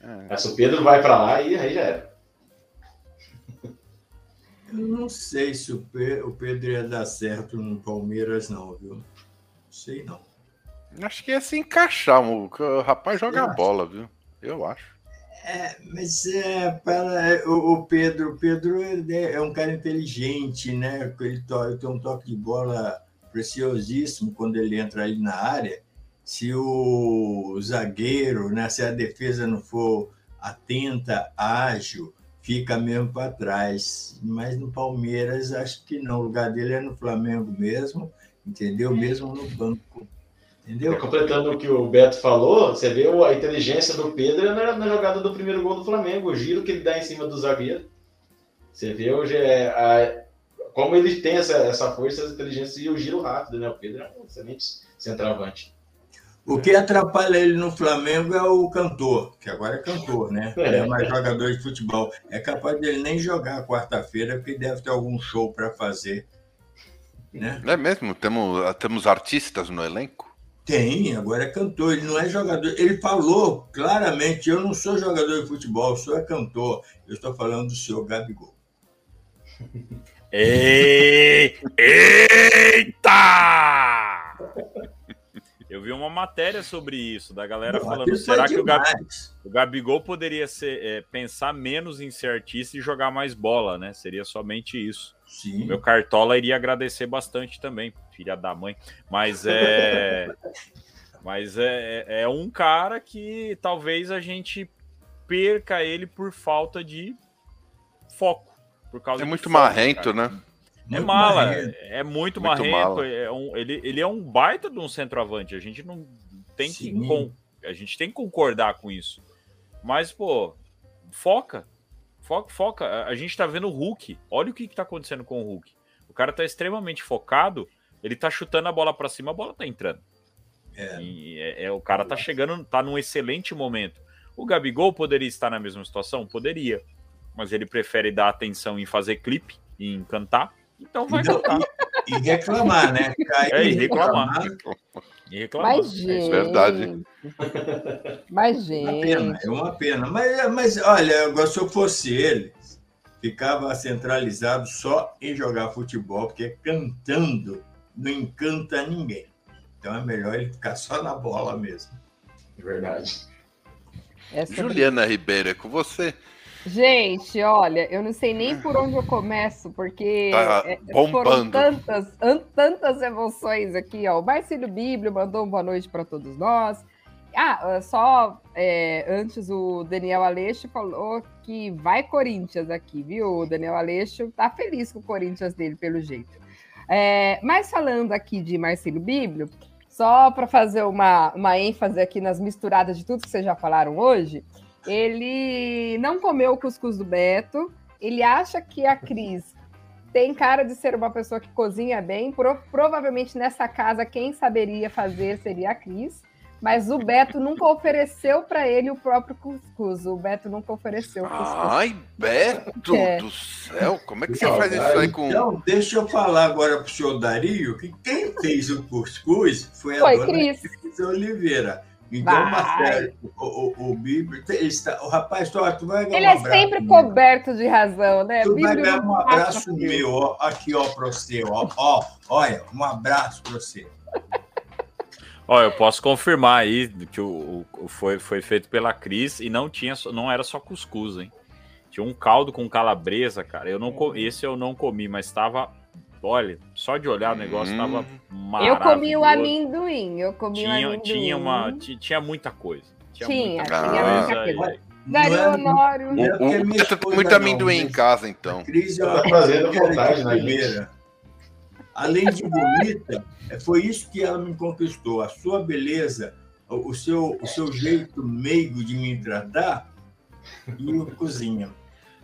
É. Mas o Pedro vai para lá e aí já era. Eu não sei se o Pedro ia dar certo no Palmeiras, não, viu? Não sei não. Acho que ia se encaixar, o, rapaz joga bola, viu? Eu acho. É, mas é, para o, Pedro, o Pedro é, é um cara inteligente, né? Ele, to, tem um toque de bola preciosíssimo quando ele entra ali na área. Se o zagueiro, né, se a defesa não for atenta, ágil, fica mesmo para trás. Mas no Palmeiras, acho que não. O lugar dele é no Flamengo mesmo, entendeu? Mesmo no banco. Entendeu? Completando o que o Beto falou, você vê a inteligência do Pedro na, na jogada do primeiro gol do Flamengo, o giro que ele dá em cima do zagueiro. Você vê hoje é, a, como ele tem essa, essa força, essa inteligência e o giro rápido, né? O Pedro é um excelente centroavante. O que atrapalha ele no Flamengo é o cantor, que agora é cantor, né? Ele é mais jogador de futebol. É capaz dele nem jogar quarta-feira, porque deve ter algum show para fazer. Né? É mesmo? Temos, temos artistas no elenco? Tem, agora é cantor, ele não é jogador. Ele falou claramente: eu não sou jogador de futebol, eu sou é cantor. Eu estou falando do senhor Gabigol. Ei, eita! Eu vi uma matéria sobre isso, da galera Não, falando: será que o, Gab, o, Gabigol poderia ser, é, pensar menos em ser artista e jogar mais bola, né? Seria somente isso. Sim. O meu Cartola iria agradecer bastante também, filha da mãe. Mas é. mas é, é, é um cara que talvez a gente perca ele por falta de foco. Por causa é muito marrento, né? É mala, marrento. é muito, muito marrento. É um, ele, ele é um baita de um centroavante. A gente não tem que com, a gente tem que concordar com isso. Mas pô, foca, foca, foca. A gente tá vendo o Hulk. Olha o que, que tá acontecendo com o Hulk. O cara tá extremamente focado. Ele tá chutando a bola para cima, a bola tá entrando. É. é, é o cara tá chegando, tá num excelente momento. O Gabigol poderia estar na mesma situação? Poderia mas ele prefere dar atenção em fazer clipe, em cantar, então vai cantar. E, reclamar, né? é, e reclamar. E reclamar. Mas, gente... É verdade. Mas, gente... Uma pena, é uma pena. Mas, mas olha, se eu fosse ele, ficava centralizado só em jogar futebol, porque cantando não encanta ninguém. Então é melhor ele ficar só na bola mesmo. É verdade. Juliana Ribeiro, é com você. Gente, olha, eu não sei nem por onde eu começo, porque Tá é, foram tantas, an- tantas emoções aqui, ó. O Marcílio Bíblio mandou uma boa noite para todos nós. Ah, só é, antes o Daniel Aleixo falou que vai Corinthians aqui, viu? O Daniel Aleixo tá feliz com o Corinthians dele, pelo jeito. É, mas falando aqui de Marcílio Bíblio, só para fazer uma, uma ênfase aqui nas misturadas de tudo que vocês já falaram hoje, ele não comeu o cuscuz do Beto, ele acha que a Cris tem cara de ser uma pessoa que cozinha bem, pro- provavelmente nessa casa quem saberia fazer seria a Cris, mas o Beto nunca ofereceu para ele o próprio cuscuz, o Beto nunca ofereceu o cuscuz. Ai, Beto É. do céu, como é que você Não, faz isso aí com. Então, deixa eu falar agora para o senhor Dario que quem fez o cuscuz foi a Foi dona Cris. Cris Oliveira. Então, Vai. Marcelo, o, o, o Bíblia, está, o rapaz, ó, tu vai ganhar Ele um é sempre meu. coberto de razão, né? Tu vai Bíblia ganhar não um abraço isso. meu, ó, aqui, ó, para você, ó, ó, olha, um abraço para você. Ó, eu posso confirmar aí que o, o- foi, foi feito pela Cris e não tinha, não era só cuscuz, hein? Tinha um caldo com calabresa, cara. Eu não co- esse eu não comi, mas estava, olha, só de olhar o negócio Hum. tava Eu maravilhoso. comi o amendoim, eu comi o Tinha, amendoim. tinha uma, ti- tinha muita coisa. Tinha, Tinha, muita tinha coisa muita coisa. Não é- Honório. O, Não o Beto tem muito não, amendoim em mas- casa, então. Cris é Tá fazendo vontade de na primeira. Além de bonita, é, foi isso que ela me conquistou. A sua beleza, o o seu, o seu jeito meigo de me tratar e o cozinha.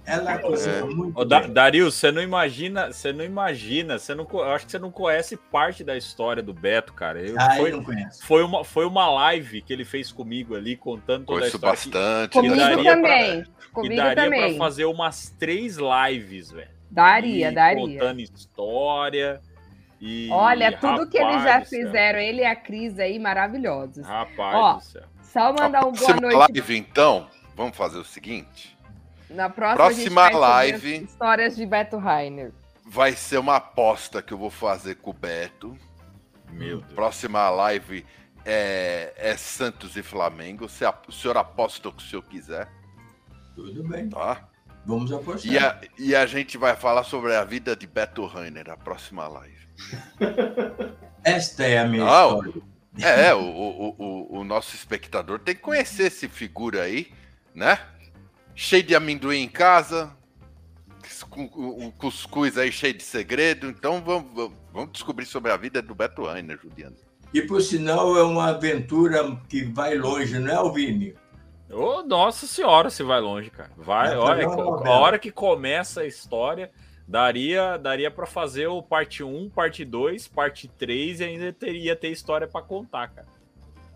Ela cozinha muito Ô, Da- bem. Dario, você não imagina, você não imagina, você não, eu acho que você não conhece parte da história do Beto, cara. Eu- Ah, foi, ele não conhece. foi, uma, foi uma live que ele fez comigo ali, contando toda Conheço a história. que- bastante. Comigo daria também. E Comigo daria também. pra fazer umas três lives, velho. Daria, E daria. Contando história. E, Olha, tudo que eles já céu, fizeram, ele e a Cris aí, maravilhosos. Rapaz Ó, do céu. Só mandar um boa noite. live, então, vamos fazer o seguinte. Na próxima, Próxima a gente vai live. Histórias de Beto Rainer. Vai ser uma aposta que eu vou fazer com o Beto. Meu Deus. Próxima live é, é Santos e Flamengo. Se a- o senhor aposta o que o senhor quiser, Tudo bem. tá? Vamos apostar. E a, e a gente vai falar sobre a vida de Beto Rainer, a próxima live. Esta é a minha Não. história. É, o, o, o, o nosso espectador tem que conhecer esse figura aí, né? Cheio de amendoim em casa, com o cuscuz aí cheio de segredo. Então vamos, vamos- vamos descobrir sobre a vida do Beto Rainer, Juliano. E, por sinal, é uma aventura que vai longe, não é, Alvini? Ô, nossa senhora, se vai longe, cara. Vai, olha, a hora que começa a história, daria daria para fazer o parte 1, parte 2, parte 3 e ainda teria ter história pra contar, cara.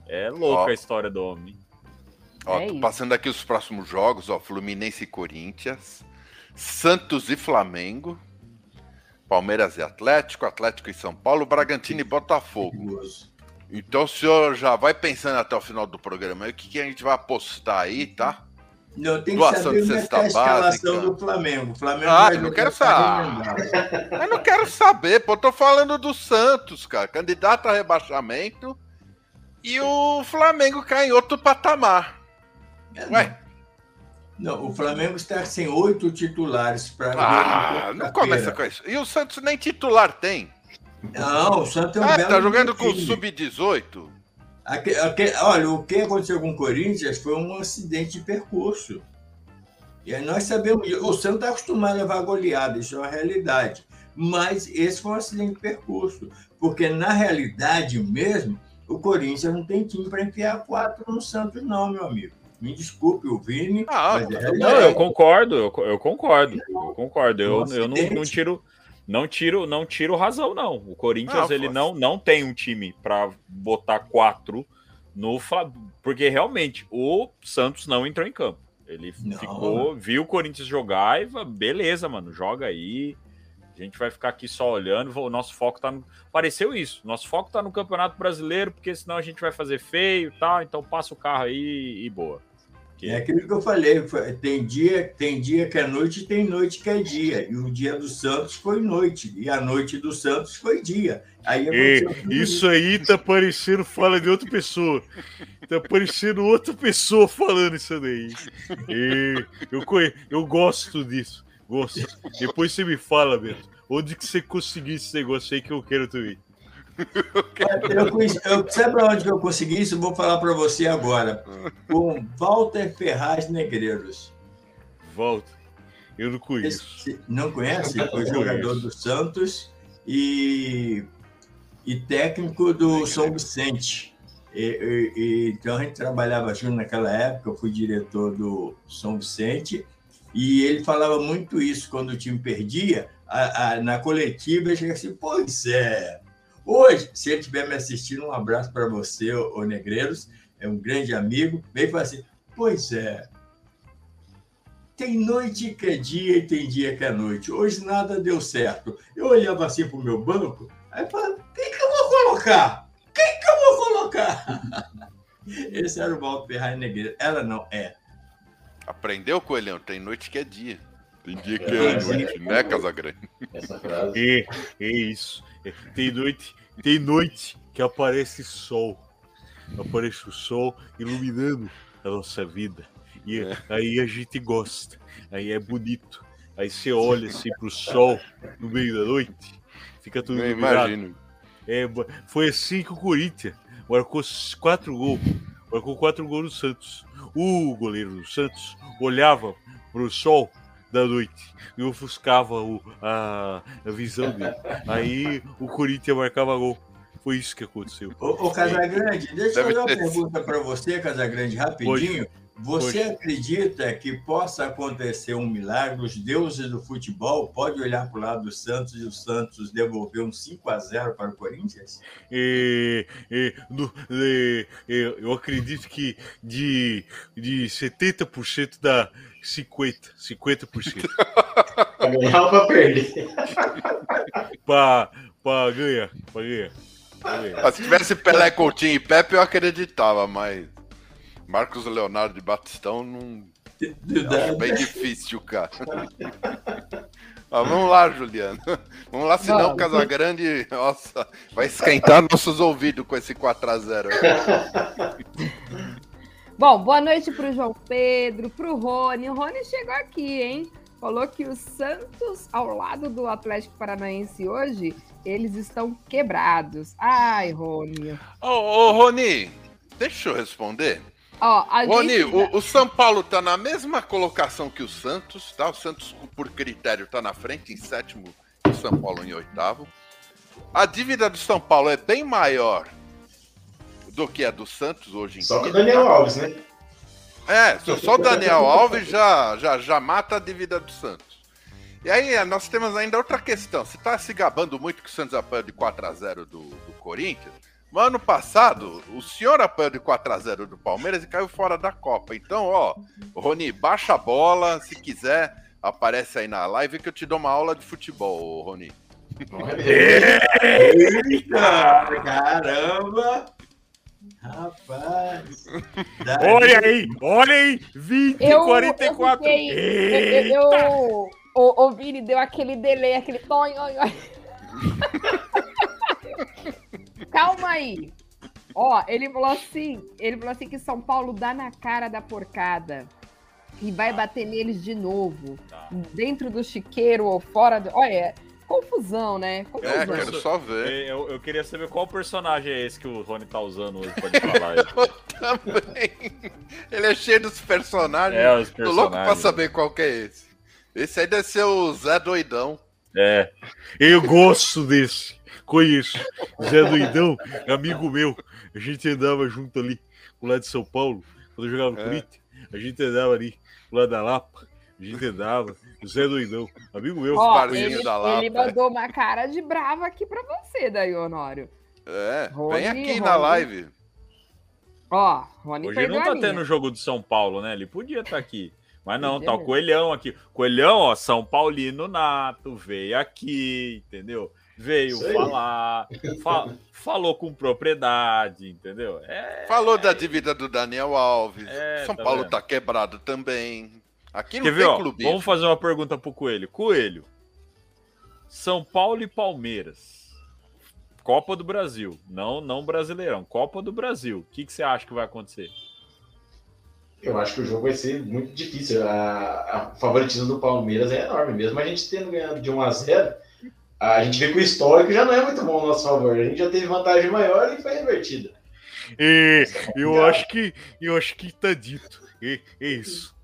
É louca Ó. a história do homem. Ó, É passando aqui os próximos jogos, ó, Fluminense e Corinthians, Santos e Flamengo, Palmeiras e Atlético, Atlético e São Paulo, Bragantino e Botafogo. Então o senhor já vai pensando até o final do programa aí o que, que a gente vai apostar aí, tá? Tem que Doação saber de é que tá a escalação básica. do Flamengo. O Flamengo Ah, eu não quero saber. Eu não quero saber, pô, eu tô falando do Santos, cara, candidato a rebaixamento e o Flamengo cai em outro patamar. É, Ué, Não, o Flamengo está sem oito titulares para ah, não começa com isso. E o Santos nem titular tem. Não, o Santos é um Ah, belo tá jogando com o time. sub-18. Aque- aque- olha, o que aconteceu com o Corinthians foi um acidente de percurso. E aí nós sabemos, o Santos está acostumado a levar goleada, isso é uma realidade. Mas esse foi um acidente de percurso. Porque, na realidade mesmo, o Corinthians não tem time para enfiar quatro no Santos, não, meu amigo. Me desculpe, o Vini, Ah, é Não, realidade. eu concordo, eu, eu concordo, eu concordo. Eu, Nossa, eu não, não tiro, não tiro, não tiro razão, não. O Corinthians Ah, ele não, não tem um time para botar quatro no porque realmente o Santos não entrou em campo. Ele Não. ficou, viu o Corinthians jogar e falou, beleza, mano, joga aí. A gente vai ficar aqui só olhando. O nosso foco tá no. Pareceu isso. Nosso foco tá no Campeonato Brasileiro, porque senão a gente vai fazer feio e tal. Então passa o carro aí e boa. Que- É aquilo que eu falei, tem dia, tem dia que é noite e tem noite que é dia. E o dia do Santos foi noite, e a noite do Santos foi dia. Aí aconteceu tudo aí tá parecendo fala de outra pessoa. tá parecendo outra pessoa falando isso daí. E eu, conhe... eu gosto disso. Gosto. Depois você me fala, Beto. Onde que você conseguiu esse negócio aí que eu quero também? Eu, conheci, eu, sabe onde eu consegui isso? Vou falar para você agora. Com Walter Ferraz Negreiros. Walter. Eu não conheço. Esse, não conhece? Foi jogador do Santos e, e técnico do São Vicente. E, e, então a gente trabalhava junto naquela época, eu fui diretor do São Vicente, e ele falava muito isso quando o time perdia, a, a, na coletiva, ele chegava assim, pois é, hoje, se ele estiver me assistindo, um abraço para você, o Negreiros, é um grande amigo, vem fala assim, pois é, tem noite que é dia e tem dia que é noite. Hoje nada deu certo. Eu olhava assim para o meu banco, aí falava, quem que eu vou colocar? Quem que eu vou colocar? Esse era o Walter Ferrari Negreiro. Ela não é. Aprendeu, Coelhão? Tem noite que é dia. Tem dia que é, é noite, né, Casagrande? Essa frase. É, é isso. É, tem noite, tem noite que aparece sol. Aparece o sol iluminando a nossa vida. E é. aí a gente gosta. Aí é bonito. Aí você olha assim pro sol no meio da noite, fica tudo Eu imagino. É, foi assim que o Corinthians marcou quatro gols. Marcou quatro gols no Santos. O goleiro do Santos olhava pro sol da noite e ofuscava o, a, a visão dele. Aí o Corinthians marcava gol. Foi isso que aconteceu. Ô, ô Casagrande, deixa eu fazer uma pergunta para você, Casagrande, rapidinho. Pode. Você Poxa. acredita que possa acontecer um milagre? Os deuses do futebol podem olhar para o lado do Santos e o Santos devolver um 5 a 0 para o Corinthians? É, é, no, é, eu acredito que de, de 70% dá 50%. 50%. para ganhar ou para perder? para ganhar. Para ganhar. ganhar. Se tivesse Pelé, Coutinho e Pepe, eu acreditava, mas. Marcos Leonardo de Batistão não. Acho bem difícil, cara. Ah, vamos lá, Juliano. Vamos lá, senão o Casagrande, nossa, vai esquentar nossos ouvidos com esse 4x0. Bom, boa noite para o João Pedro, para o Rony. O Rony chegou aqui, hein? Falou que o Santos, ao lado do Atlético Paranaense hoje, eles estão quebrados. Ai, Rony. Ô, ô Rony, deixa eu responder. Ó, Rony, gente... o, o, São Paulo tá na mesma colocação que o Santos, tá? O Santos, por critério, tá na frente, em sétimo, e o São Paulo em oitavo. A dívida do São Paulo é bem maior do que a do Santos hoje em só dia. Só o Daniel Alves, né? É, só o Daniel Alves já, já, já mata a dívida do Santos. E aí, nós temos ainda outra questão. Você tá se gabando muito que o Santos apanhou de 4 a 0 do, do Corinthians. No ano passado, o senhor apanhou de 4x0 do Palmeiras e caiu fora da Copa. Então, ó, Rony, baixa a bola. Se quiser, aparece aí na live que eu te dou uma aula de futebol, Rony. Eita, caramba! Rapaz! Olha aí, olha aí! 20 eu, 44. Eu, fiquei, eu, eu, o, o Vini deu aquele delay, aquele. Calma aí. Ó, ele falou assim, ele falou assim que São Paulo dá na cara da porcada e vai bater neles de novo, tá. dentro do chiqueiro ou fora do. Olha, confusão, né? Confusão. É, quero só ver. Eu, eu, queria saber qual personagem é esse que o Rony tá usando hoje pra falar. eu também. Ele é cheio dos personagens. É, os personagens. Tô louco pra saber qual que é esse. Esse aí deve ser o Zé Doidão. É, eu gosto desse. Conheço. Zé Doidão, amigo meu. A gente andava junto ali, pro lado de São Paulo, quando eu jogava no é. Corinthians. A gente andava ali, pro lado da Lapa. A gente andava. Zé Doidão, amigo meu. Ó, ele, da Lapa. Ele mandou uma cara de brava aqui pra você, daí, Honório. É, Rony, vem aqui Rony. na live. Ó, Rony Hoje não tá tendo jogo de São Paulo, né? Ele podia estar tá aqui. Mas não, tá o Coelhão aqui. Coelhão, ó, São Paulino nato, veio aqui, entendeu? Veio falar, fa falou com propriedade, entendeu? É... Falou da dívida do Daniel Alves. É, São tá Paulo vendo? tá quebrado também. Aqui não Quer tem ver, Vamos fazer uma pergunta pro Coelho. Coelho, São Paulo e Palmeiras. Copa do Brasil, não não Brasileirão, Copa do Brasil. O que, que você acha que vai acontecer? Eu acho que o jogo vai ser muito difícil. A, a favoritismo do Palmeiras é enorme. Mesmo a gente tendo ganhado de 1 a 0 a gente vê que o histórico já não é muito bom ao nosso favor. A gente já teve vantagem maior e foi revertida. É, eu acho que eu acho que tá dito. É, é isso.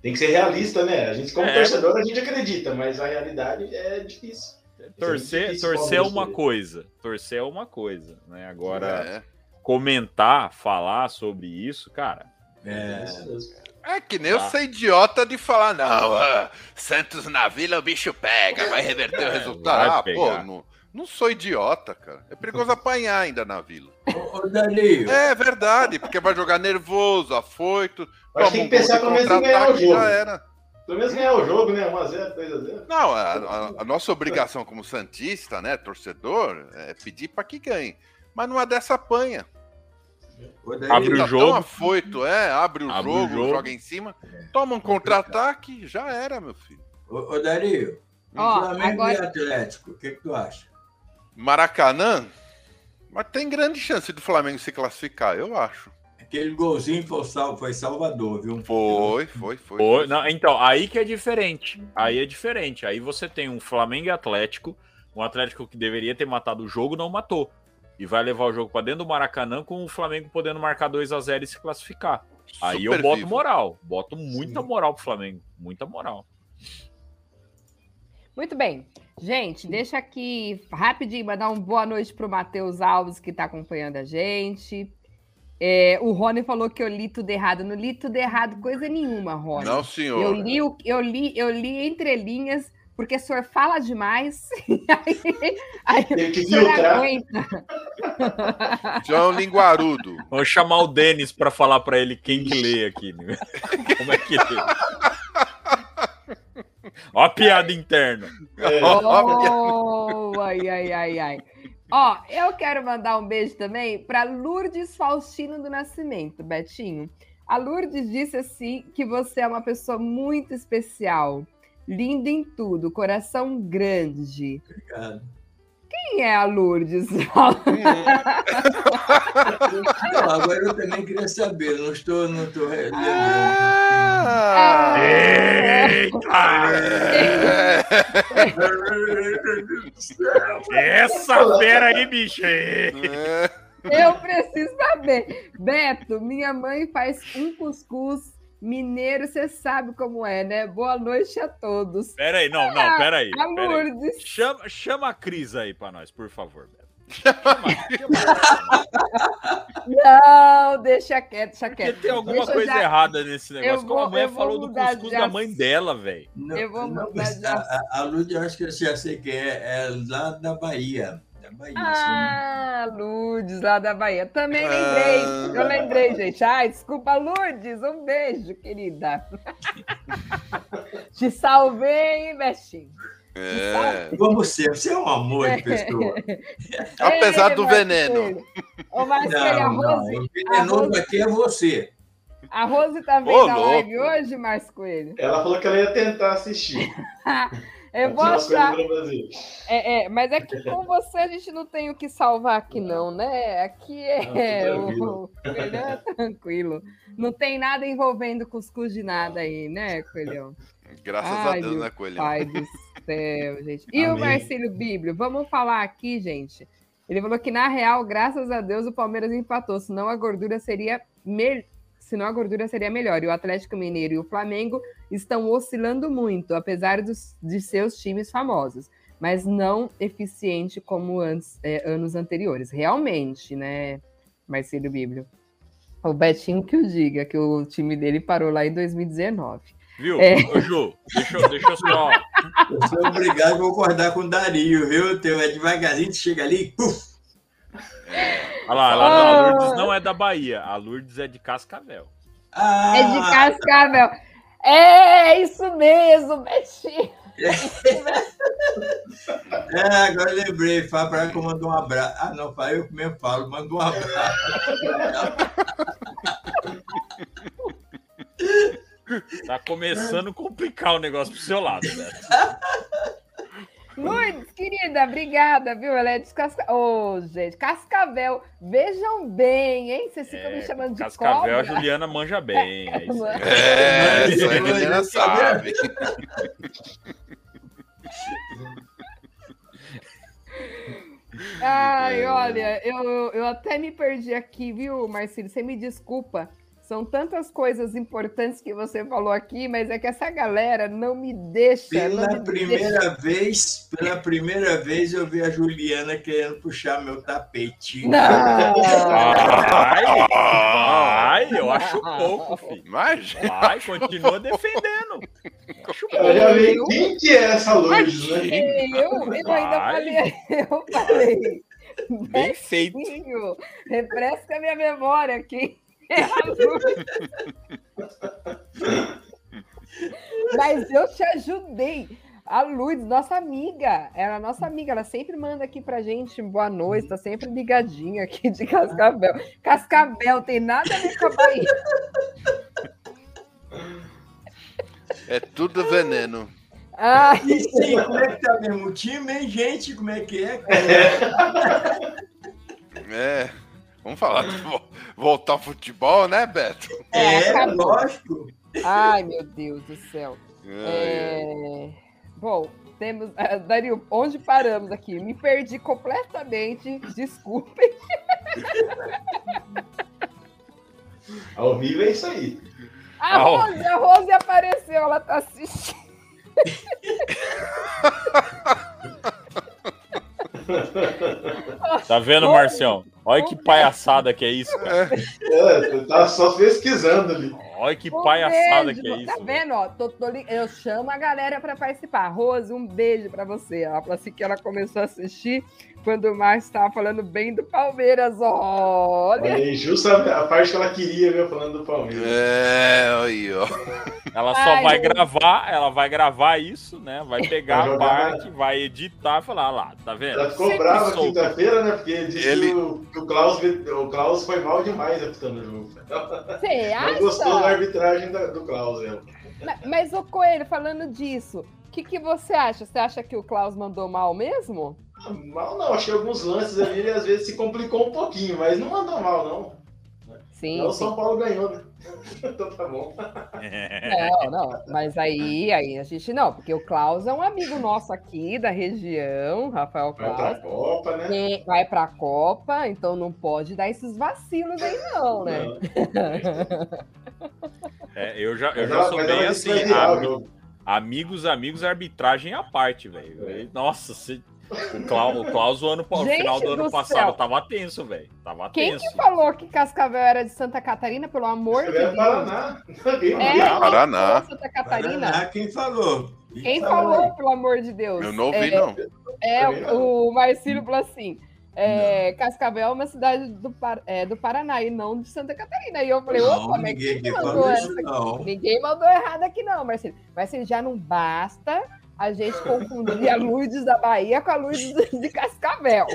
Tem que ser realista, né? A gente, como é. torcedor, a gente acredita, mas a realidade é difícil. Torcer, é torcer é uma coisa. Torcer é uma coisa, né? Agora, é. comentar, falar sobre isso, cara. É. É que nem ah. eu sou idiota de falar, não, uh, Santos na vila o bicho pega, vai reverter o é, resultado. Ah, pô, não, não sou idiota, cara. É perigoso apanhar ainda na vila. Ô, Danilo. É verdade, porque vai jogar nervoso, afoito. Que tem que pensar pelo menos em ganhar o jogo. Já era. Pelo menos ganhar o jogo, né? 1x0, 2x0. Não, a, a, a, nossa obrigação como Santista, né, torcedor, é pedir para que ganhe. Mas não é dessa apanha. Abre tá o jogo. Tão afoito, é, abre o, abre jogo, o jogo, joga em cima, toma um contra-ataque, já era, meu filho. Ô, ô Dario, Flamengo agora... e Atlético, o que, que tu acha? Maracanã? Mas tem grande chance do Flamengo se classificar, eu acho. Aquele golzinho foi, sal, foi Salvador, viu? Foi, foi, foi. foi. Não, então, aí que é diferente. Aí é diferente. Aí você tem um Flamengo e Atlético. Um Atlético que deveria ter matado o jogo, não matou e vai levar o jogo para dentro do Maracanã com o Flamengo podendo marcar 2 a 0 e se classificar. Super Aí eu boto vivo. moral, boto muita Sim. moral pro Flamengo, muita moral. Muito bem. Gente, deixa aqui rapidinho mandar uma boa noite pro Matheus Alves que está acompanhando a gente. É, o Rony falou que eu li tudo errado. Não li tudo errado, coisa nenhuma, Rony. Não, senhor. Eu li, eu li, eu li entre linhas porque o senhor fala demais. aí, aí Tem que filtrar. Aguenta. João Linguarudo. Vou chamar o Denis para falar para ele quem que lê aqui. Né? Como é que lê? Ó a piada interna. É. Oh, ai, ai, ai, ai. Ó, eu quero mandar um beijo também para Lourdes Faustino do Nascimento, Betinho. A Lourdes disse assim que você é uma pessoa muito especial Linda em tudo, coração grande. Obrigado. Quem é a Lourdes? não, agora eu também queria saber, não estou, não estou. Ah, Essa fera aí, bicho! Eu preciso saber. Beto, minha mãe faz um cuscuz Mineiro, você sabe como é, né? Boa noite a todos. Peraí, não, não, peraí. A Lourdes. Chama, chama a Cris aí para nós, por favor, Não, deixa quieto, deixa quieto. Porque tem alguma deixa coisa já... errada nesse negócio. Vou, Como a mulher falou do cuscuz da mãe dela, velho. Eu vou mudar não, A, a Lúcia, eu acho que eu já sei que é, é lá da Bahia. Bahia. Ah, sim. Lourdes, lá da Bahia. Também lembrei. Ah. Eu lembrei, gente. Ai, desculpa, Lourdes. Um beijo, querida. Te salvei, hein, Bestinho? É. Como você, você é um amor de pessoa. Apesar do veneno. Ô, Marcelo, a Rose. o venenoso Rose... aqui é você. A Rose tá vendo Ô, a live hoje, Márcio Coelho? Ela falou que ela ia tentar assistir. Eu vou achar. É, é, mas é que com você a gente não tem o que salvar aqui, não, né? Aqui é, o, o Coelhão é tranquilo. Não tem nada envolvendo cuscuz de nada aí, né, Coelhão? Graças Ai, a Deus, né, Coelhão? Pai do céu, gente. E Amém. o Marcelo Bíblio? Vamos falar aqui, gente. Ele falou que, na real, graças a Deus, o Palmeiras empatou, senão a gordura seria melhor senão a gordura seria melhor. E o Atlético Mineiro e o Flamengo estão oscilando muito, apesar dos, de seus times famosos, mas não eficiente como antes, é, anos anteriores. Realmente, né, Marcelo Bíblio? O Betinho que o diga, que o time dele parou lá em 2019. Viu? É. Ô, Ju, deixa, deixa eu só. Eu sou obrigado a concordar com o Dario, viu? Teu é devagarzinho, chega ali e puf! Olha lá, oh. a Lourdes não é da Bahia, a Lourdes é de Cascavel. Ah. É de Cascavel. É, isso mesmo, Betinho. É, agora eu lembrei, Fábio que eu mando um abraço. Ah, não, Fábio, eu mesmo falo, mando um abraço. Tá começando a complicar o negócio pro seu lado, né? Lourdes, querida, obrigada, viu? Ela é de Cascavel. Ô, oh, gente, Cascavel. Vejam bem, hein? Vocês ficam é, me chamando de Cascavel, cobra. a Juliana manja bem. É, isso é, isso a Juliana sabe. Ai, olha, eu, eu até me perdi aqui, viu, Marcelo? Você me desculpa. São tantas coisas importantes que você falou aqui, mas é que essa galera não me deixa. Pela me primeira deixa. vez, pela primeira vez eu vi a Juliana querendo puxar meu tapete. Não. Ai, ai, eu acho pouco, filho. Mas... Vai, continua defendendo. Acho eu já vi quem que é essa luz, né? Eu, eu ainda falei, eu falei. Bem feito. Refresca a minha memória aqui. Mas eu te ajudei. A Luz, nossa amiga, ela é nossa amiga, ela sempre manda aqui pra gente boa noite, tá sempre ligadinha aqui de Cascavel. Cascavel tem nada a ver com a Bahia. É tudo veneno. Ai, sim, como é que tá mesmo o time, hein, gente? Como é que é? É, vamos falar voltar ao futebol, né, Beto? É, é lógico. Ai, meu Deus do céu. É... Bom, temos. Uh, Dario, onde paramos aqui? Me perdi completamente. Desculpem. Ao vivo é isso aí. A Rose, a Rose apareceu, ela tá assistindo. Tá vendo, Marcião? Olha que palhaçada que é isso, cara. É, tá só pesquisando ali. Olha que um palhaçada beijo. que é isso. Tá vendo, ó? Tô, tô, eu chamo a galera para participar. Rose, um beijo para você. Ela falou assim que ela começou a assistir quando o Márcio estava falando bem do Palmeiras. Olha. Aí, justo a, parte que ela queria ver falando do Palmeiras. É, aí, ó. Ela só Ai, vai eu... gravar, ela vai gravar isso, né? Vai pegar vai a parte, vai editar e falar lá, tá vendo? Ela ficou Sempre brava quinta-feira, né? Porque disse Ele... o, Klaus, o Klaus foi mal demais apitando o jogo. Você acha? Não gostou da arbitragem do Klaus, ela. Mas, o Coelho, falando disso, o que, que você acha? Você acha que o Klaus mandou mal mesmo? Mal não, que alguns lances ali ele às vezes se complicou um pouquinho, mas não mandou mal, não. Sim. Não, o São Paulo ganhou, né? então tá bom. Não, não, mas aí, aí a gente não, porque o Klaus é um amigo nosso aqui da região, Rafael Klaus. Vai pra Copa, né? Vai pra Copa, então não pode dar esses vacilos aí, não, né? Não. é, eu já, eu já sou bem assim, amigos, amigos, arbitragem à parte, velho. É. Nossa, você o Klaus, o Klaus o ano, no final do ano passado céu. tava tenso, velho. Tava Quem tenso. que falou que Cascavel era de Santa Catarina, pelo amor de Deus? Paraná. É, Paraná. Santa Catarina. Paraná, quem falou? Quem, quem falou, falou, pelo amor de Deus? Eu não ouvi, é, não. É, o, o Marcílio falou assim. É, Cascavel é uma cidade do, é, do Paraná e não de Santa Catarina. E eu falei, não, opa, mas ninguém mandou essa aqui? Ninguém mandou errado aqui, não, Marcelo. Marcelo, já não basta a gente confundia a Lourdes da Bahia com a Lourdes de Cascavel.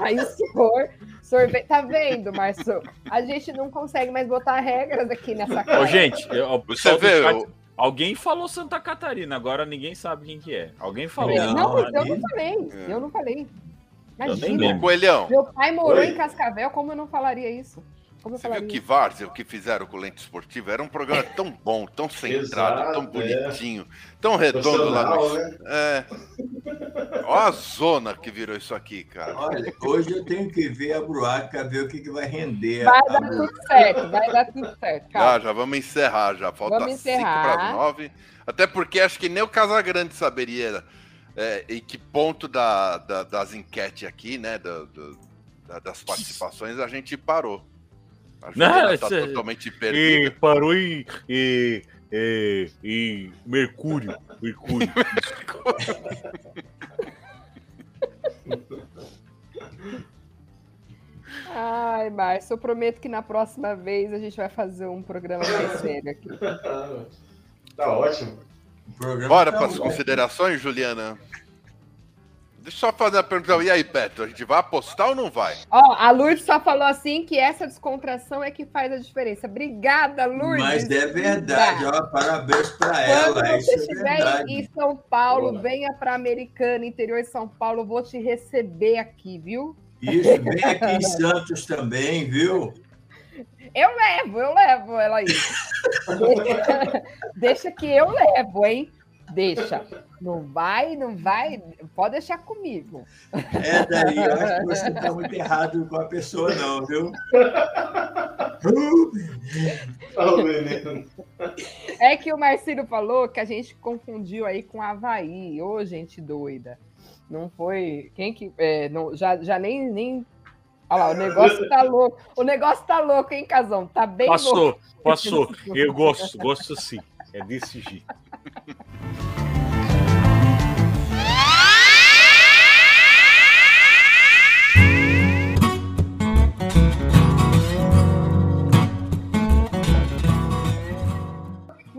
Aí o senhor sorvete. Tá vendo, Marcelo? A gente não consegue mais botar regras aqui nessa casa. Ô, gente, eu, você vê. Chat, alguém falou Santa Catarina, agora ninguém sabe quem que é. Alguém falou. Não, não mas eu não falei. Eu não falei. Imagina. Coelhão. Meu pai morou Oi. em Cascavel, como eu não falaria isso? Como Você viu que Várzea, o que fizeram com o Lente Esportivo, era um programa tão bom, tão centrado, Exato, tão é. bonitinho, é. tão redondo lá no... Né? É. Olha a zona que virou isso aqui, cara. Olha, hoje eu tenho que ver a Bruaca, ver o que, que vai render. Vai dar tudo certo, vai dar tudo certo. Calma. Já, já vamos encerrar, já. Falta 5 para 9. Até porque acho que nem o Casagrande saberia é, em que ponto da, da, das enquetes aqui, né, do, do, das participações, a gente parou. Não, tá totalmente perdida. E parou em, em, em, em Mercúrio. Mercúrio. Ai, Márcio, eu prometo que na próxima vez a gente vai fazer um programa mais sério aqui. tá ótimo. Bora tá para as considerações, Juliana? Deixa eu só fazer a pergunta. E aí, Beto, a gente vai apostar ou não vai? Ó, a Lourdes só falou assim que essa descontração é que faz a diferença. Obrigada, Lourdes. Mas é verdade, ó, parabéns para ela. Quando você é estiver em São Paulo, Boa. venha para Americana, interior de São Paulo, vou te receber aqui, viu? Isso, vem aqui em Santos também, viu? Eu levo, eu levo ela aí. deixa, deixa que eu levo, hein? Deixa. Não vai, não vai. Pode deixar comigo. É, daí eu acho que você está muito errado com a pessoa, não, viu? é que o Marcelo falou que a gente confundiu aí com Havaí. Ô, gente doida. Não foi. Quem que. É, não, já, já nem, nem. Olha lá, o negócio tá louco. O negócio tá louco, hein, Casão? Tá bem passou, louco. Passou, passou. Eu gosto, gosto sim. É desse jeito.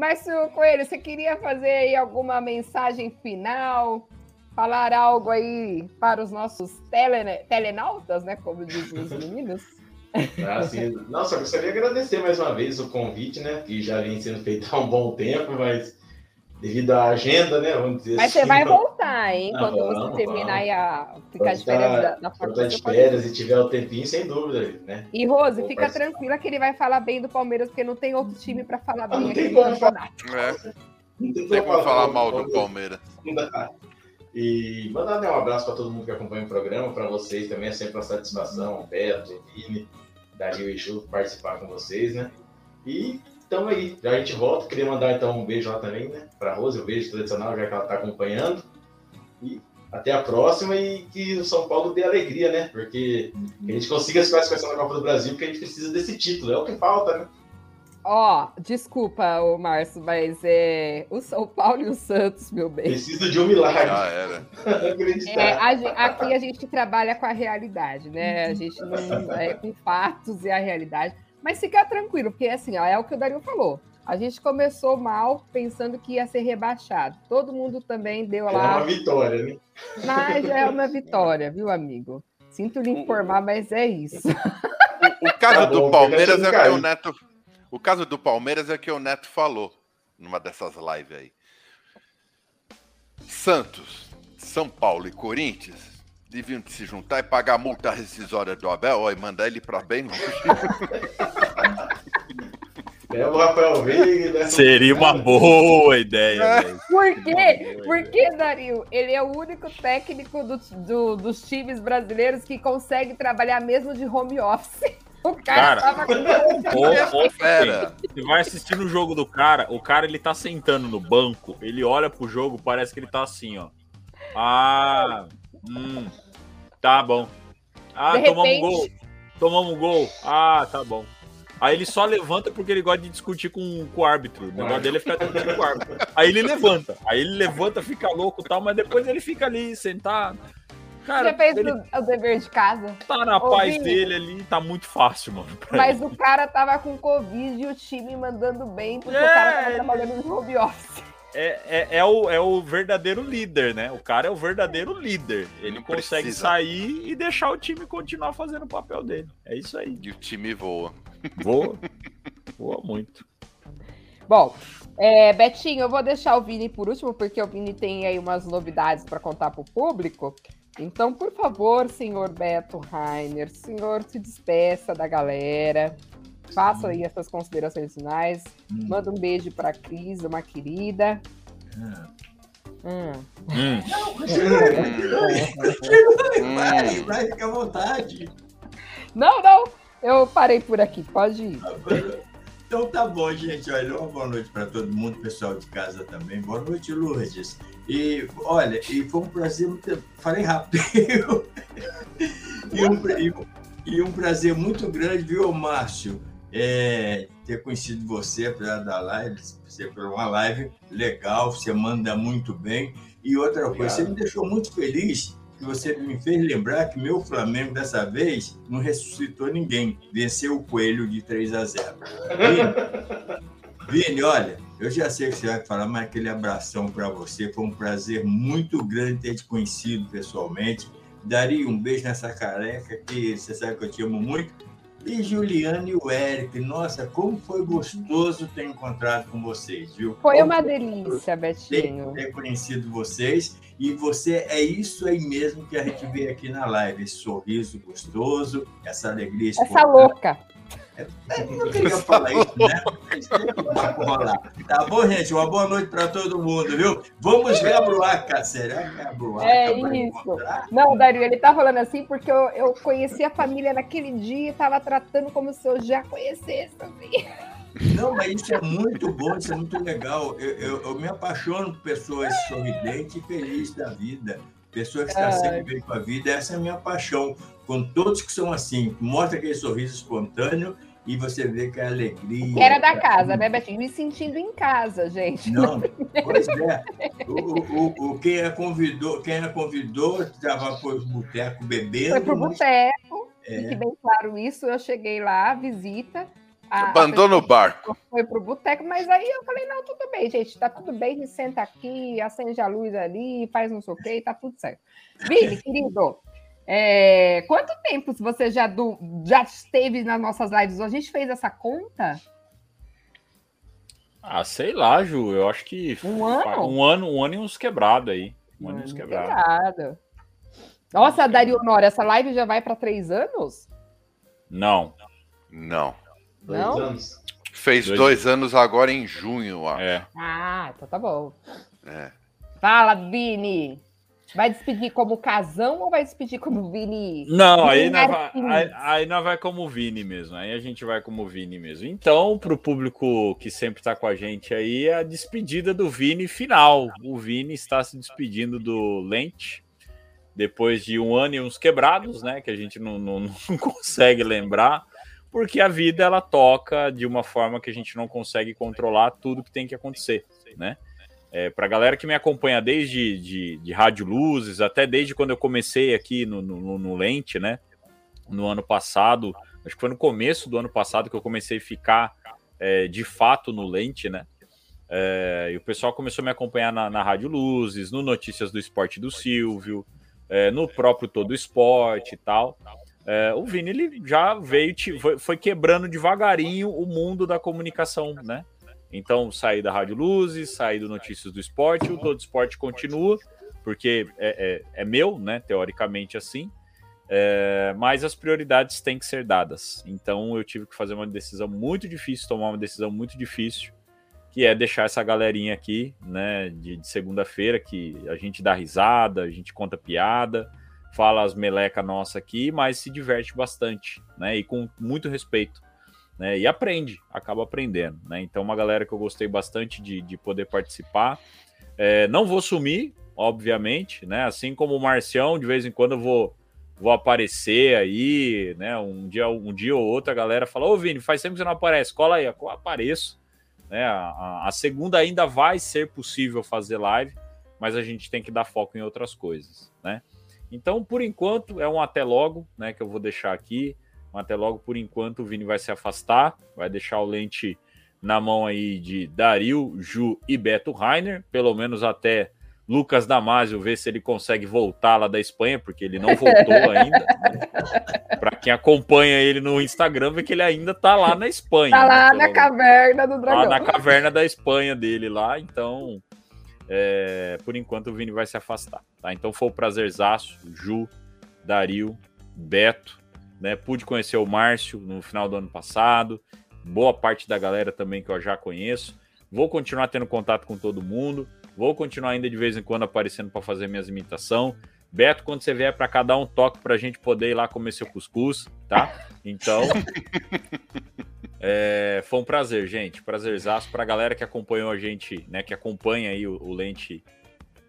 Márcio Coelho, você queria fazer aí alguma mensagem final? Falar algo aí para os nossos tele, telenautas, né? Como dizem os meninos. Ah, sim. Nossa, eu gostaria de agradecer mais uma vez o convite, né? Que já vem sendo feito há um bom tempo, mas devido à agenda, né? Vamos dizer Mas assim, você vai voltar, hein? Quando vamos, você terminar aí a ficar de férias da, da Fortaleza. de férias e tiver o tempinho, sem dúvida, né? E Rose, Vou fica participar. tranquila que ele vai falar bem do Palmeiras, porque não tem outro time para falar bem não aqui tem como falar. É. Não tem, como falar, falar mal do Palmeiras. E mandar né, um abraço para todo mundo que acompanha o programa, para vocês também, é sempre uma satisfação, Beto, Vini, Dario e Ju, participar com vocês, né? E então aí, já a gente volta. Queria mandar então um beijo lá também, né? Pra Rose, um beijo tradicional, já que ela tá acompanhando. E até a próxima e que o São Paulo dê alegria, né? Porque que a gente consiga se classificação na Copa do Brasil, porque a gente precisa desse título, é o que falta, né? Ó, oh, desculpa, o Márcio, mas é o São Paulo e o Santos, meu bem. Precisa de um milagre. Já era. é, a, aqui a gente trabalha com a realidade, né? A gente não é com fatos e a realidade. Mas fica tranquilo, porque assim, ó, é o que o Dario falou. A gente começou mal pensando que ia ser rebaixado. Todo mundo também deu lá. É uma vitória, né? Mas é uma vitória, viu, amigo? Sinto lhe informar, mas é isso. O, o caso tá do Palmeiras é que o Neto. O caso do Palmeiras é que o Neto falou numa dessas lives aí. Santos, São Paulo e Corinthians deviam se juntar e pagar a multa rescisória do Abel ó, e mandar ele para bem longe. É o Rafael Veiga, né? Seria uma boa ideia. É. Por quê? Porque, Dario, ele é o único técnico do, do, dos times brasileiros que consegue trabalhar mesmo de home office. O cara, cara tava com. Ô, ô, fera. Você vai assistindo o jogo do cara, o cara ele tá sentando no banco, ele olha pro jogo, parece que ele tá assim, ó. Ah, hum, Tá bom. Ah, de tomamos repente... um gol. Tomamos um gol. Ah, tá bom. Aí ele só levanta porque ele gosta de discutir com, com o árbitro. O negócio dele é ficar discutindo com o árbitro. Aí ele levanta. Aí ele levanta, fica louco e tal, mas depois ele fica ali sentado. Cara, Já fez ele o dever de casa? Tá na Ô, paz Vini, dele ali, tá muito fácil, mano. Mas ele. o cara tava com Covid e o time mandando bem, porque é, o cara tava trabalhando no home office é, é, é, o, é o verdadeiro líder, né? O cara é o verdadeiro líder. Ele Não consegue precisa. sair e deixar o time continuar fazendo o papel dele. É isso aí. E o time voa. Voa. voa muito. Bom, é, Betinho, eu vou deixar o Vini por último, porque o Vini tem aí umas novidades para contar para o público. Então, por favor, senhor Beto Rainer, senhor se despeça da galera. Faça aí essas considerações finais. Hum. Manda um beijo para a Cris, uma querida. Hum. Hum. Não, hum. vai, vai, fica à vontade. Não, não, eu parei por aqui, pode ir. Então tá bom, gente. Olha, uma boa noite para todo mundo, pessoal de casa também. Boa noite, Lourdes. E olha, e foi um prazer muito. Falei rápido. e, um, e, e um prazer muito grande, viu, Márcio? É, ter conhecido você apesar da live, você por uma live legal, você manda muito bem. E outra Obrigado. coisa, você me deixou muito feliz que você me fez lembrar que meu Flamengo dessa vez não ressuscitou ninguém, venceu o Coelho de 3 a 0. Vini, Vini olha, Eu já sei que você vai falar, mas aquele abração para você. Foi um prazer muito grande ter te conhecido pessoalmente. Daria um beijo nessa careca, que você sabe que eu te amo muito. E Juliana e o Eric, nossa, como foi gostoso ter encontrado com vocês, viu? Foi como uma delícia, Betinho. Ter, ter conhecido vocês. E você é isso aí mesmo que a gente vê aqui na live, esse sorriso gostoso, essa alegria. Essa louca. Eu não queria falar isso, né? Tá bom, gente? Uma boa noite para todo mundo, viu? Vamos ver a Bruaca. Será que é a Bruaca? É isso. Não, Dario, ele tá falando assim porque eu, eu conheci a família naquele dia e estava tratando como se eu já conhecesse também. Não, mas isso é muito bom, isso é muito legal. Eu, eu, eu me apaixono por pessoas sorridentes e felizes da vida. Pessoas que estão sempre bem com a vida, essa é a minha paixão. Com todos que são assim, mostra aquele sorriso espontâneo e você vê que é alegria. Era da casa, né, Betinho? Me sentindo em casa, gente. Não, pois é. O, o, o, quem a convidou, quem a convidou estava para o boteco bebendo. Foi para o boteco, é. fique bem claro isso. Eu cheguei lá, visita. Abandona o barco. Foi pro boteco, mas aí eu falei, não, tudo bem, gente, tá tudo bem, me senta aqui, acende a luz ali, faz não sei o quê, tá tudo certo. Vini, querido, é, quanto tempo você já, do, já esteve nas nossas lives? A gente fez essa conta? Ah, sei lá, Ju, eu acho que... Um ano? Um ano, um ano e uns quebrados aí. Um, um ano e uns quebrados. Quebrado. Nossa, Dario Nora, essa live já vai para três anos? Não. Não. Dois não? anos. Fez dois, dois anos agora em junho, acho. É. Ah, então tá bom. É. Fala, Vini. Vai despedir como casão ou vai despedir como Vini? Não, aí nós, vai, aí, aí nós vai como Vini mesmo. Aí a gente vai como Vini mesmo. Então, para o público que sempre está com a gente aí, é a despedida do Vini final. O Vini está se despedindo do Lente depois de um ano e uns quebrados, né? Que a gente não, não, não consegue lembrar porque a vida ela toca de uma forma que a gente não consegue controlar tudo que tem que acontecer, né? É, para a galera que me acompanha desde de, de Rádio Luzes, até desde quando eu comecei aqui no, no, no, Lente, né? No ano passado, acho que foi no começo do ano passado que eu comecei a ficar é, de fato no Lente, né? É, e o pessoal começou a me acompanhar na, na Rádio Luzes, no Notícias do Esporte do Silvio, é, no próprio Todo Esporte e tal. É, o Vini ele já veio, foi, quebrando devagarinho o mundo da comunicação, né? Então, saí da Rádio Luzes, saí do Notícias do Esporte, o Todo Esporte continua, porque é, é, é meu, né? Teoricamente assim. É, mas as prioridades têm que ser dadas. Então, eu tive que fazer uma decisão muito difícil, tomar uma decisão muito difícil, que é deixar essa galerinha aqui, né? De, de segunda-feira, que a gente dá risada, a gente conta piada fala as meleca nossa aqui, mas se diverte bastante, né? E com muito respeito, né? E aprende, acaba aprendendo, né? Então, uma galera que eu gostei bastante de, de poder participar. É, não vou sumir, obviamente, né? Assim como o Marcião, de vez em quando eu vou, vou aparecer aí, né? Um dia, um dia ou outro a galera fala: Ô Vini, faz tempo que você não aparece, cola aí, eu apareço. Né? A, a, a segunda ainda vai ser possível fazer live, mas a gente tem que dar foco em outras coisas, né? Então, por enquanto, é um até logo, né? Que eu vou deixar aqui. Um até logo, por enquanto, o Vini vai se afastar, vai deixar o lente na mão aí de Dario, Ju e Beto Rainer, pelo menos até Lucas Damasio ver se ele consegue voltar lá da Espanha, porque ele não voltou ainda. Né? Para quem acompanha ele no Instagram, vê que ele ainda tá lá na Espanha. Tá lá né, na caverna do dragão. Lá na caverna da Espanha dele lá, então é, por enquanto o Vini vai se afastar. Tá? Então foi um prazerzaço, Ju, Dario, Beto. Né? Pude conhecer o Márcio no final do ano passado. Boa parte da galera também que eu já conheço. Vou continuar tendo contato com todo mundo. Vou continuar ainda de vez em quando aparecendo para fazer minhas imitações. Beto, quando você vier para cá, dá um toque para a gente poder ir lá comer seu cuscuz, tá? Então, É, foi um prazer, gente. Prazerzaço para a galera que acompanhou a gente, né? Que acompanha aí o, o Lente.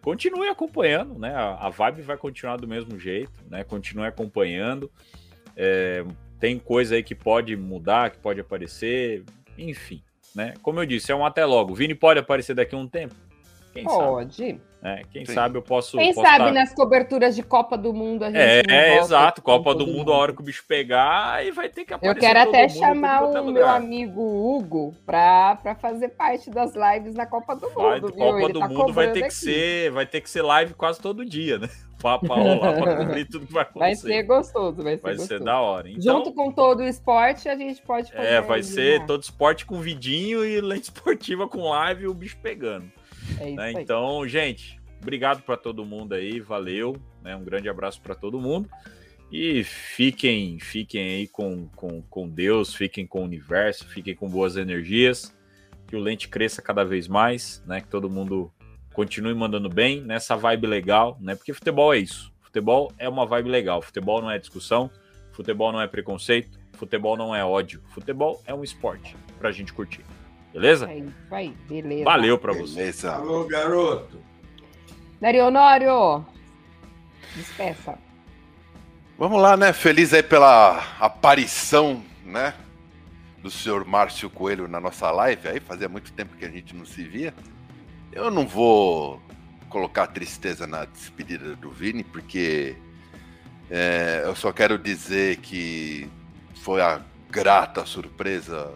Continue acompanhando, né? A, a, vibe vai continuar do mesmo jeito, né? Continue acompanhando. É, tem coisa aí que pode mudar, que pode aparecer, enfim, né? Como eu disse, é um até logo. O Vini pode aparecer daqui a um tempo? Quem Pode. Sabe? É, quem Sim. sabe eu posso. Quem posso sabe nas coberturas de Copa do Mundo a gente. É, é exato. Copa do mundo, mundo, a hora que o bicho pegar, aí vai ter que aparecer. Eu quero até chamar o meu amigo Hugo para fazer parte das lives na Copa do Mundo. Vai, Copa do tá Mundo vai ter, que ser, vai ter que ser live quase todo dia, né? Rolar, pra cobrir tudo que vai acontecer. Vai ser gostoso, vai ser Vai gostoso. ser da hora. Então, Junto com todo o esporte, a gente pode fazer. É, vai ser todo esporte com vidinho e lente esportiva com live e o bicho pegando. É isso né? aí. Então, gente, obrigado para todo mundo aí, valeu, né? Um grande abraço para todo mundo. E fiquem, fiquem aí com, com, com Deus, fiquem com o universo, fiquem com boas energias, que o Lente cresça cada vez mais, né? Que todo mundo continue mandando bem nessa vibe legal, né? Porque futebol é isso. Futebol é uma vibe legal. Futebol não é discussão, futebol não é preconceito, futebol não é ódio. Futebol é um esporte pra gente curtir. Beleza? É isso aí, beleza. Valeu pra você. Alô, garoto. Dario Honório, despeça. Vamos lá, né? Feliz aí pela aparição, né? Do senhor Márcio Coelho na nossa live aí. Fazia muito tempo que a gente não se via. Eu não vou colocar tristeza na despedida do Vini, porque é, eu só quero dizer que foi a grata surpresa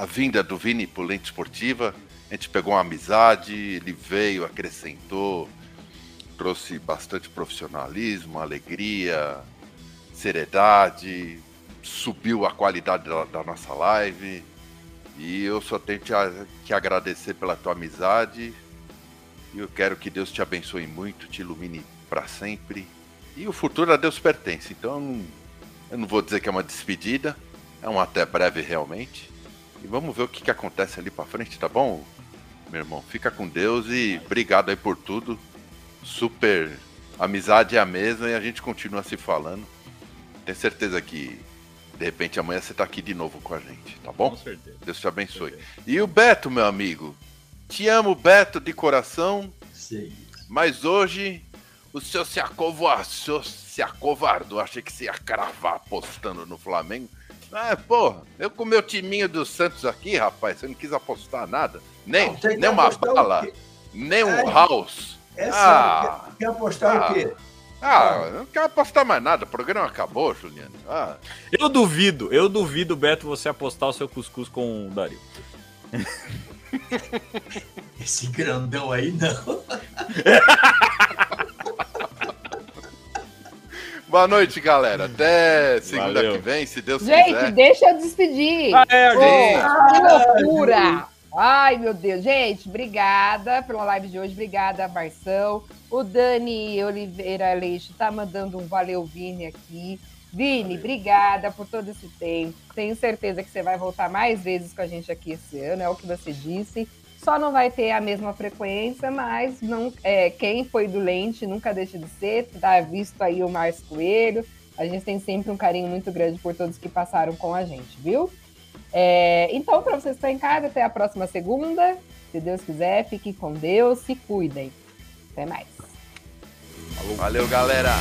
a, vinda do Vini por lente esportiva a gente pegou uma amizade, ele veio, acrescentou, trouxe bastante profissionalismo, alegria, seriedade, subiu a qualidade da, da nossa live. E eu só tenho te, que agradecer pela tua amizade. E eu quero que Deus te abençoe muito, te ilumine para sempre. E o futuro a Deus pertence. Então eu não vou dizer que é uma despedida, é um até breve realmente. E vamos ver o que, que acontece ali para frente, tá bom? meu irmão. Fica com Deus e obrigado aí por tudo. Super amizade é a mesma e a gente continua se falando. Tenho certeza que de repente amanhã você tá aqui de novo com a gente, tá bom? Com certeza. Deus te abençoe. E o Beto, meu amigo. Te amo, Beto, de coração. Sim. Mas hoje o senhor se, acovar, o senhor se acovardou. Achei que você ia cravar apostando no Flamengo. Ah, porra, eu com meu timinho do Santos aqui, rapaz, você não quis apostar nada. Nem, não, nem uma bala, nem um é, house. É ah, quer, quer apostar ah, o quê? Ah, ah, não quero apostar mais nada, o programa acabou, Juliano. Ah. Eu duvido, eu duvido, Beto, você apostar o seu cuscuz com o Dario. Esse grandão aí não. Boa noite, galera. Até segunda Valeu. que vem, se Deus gente, quiser. Gente, deixa eu despedir. Ah, é, oh, que loucura! Ai, meu Deus. Gente, obrigada pela live de hoje. Obrigada, Marção. O Dani Oliveira Leixo tá mandando um valeu, Vini, aqui. Vini, obrigada por todo esse tempo. Tenho certeza que você vai voltar mais vezes com a gente aqui esse ano, é o que você disse. Só não vai ter a mesma frequência, mas não, é, quem foi do Lente nunca deixa de ser. Tá visto aí o Márcio Coelho. A gente tem sempre um carinho muito grande por todos que passaram com a gente, viu? É, então, para vocês que estão em casa, até a próxima segunda. Se Deus quiser, fiquem com Deus, se cuidem. Até mais. Valeu, galera!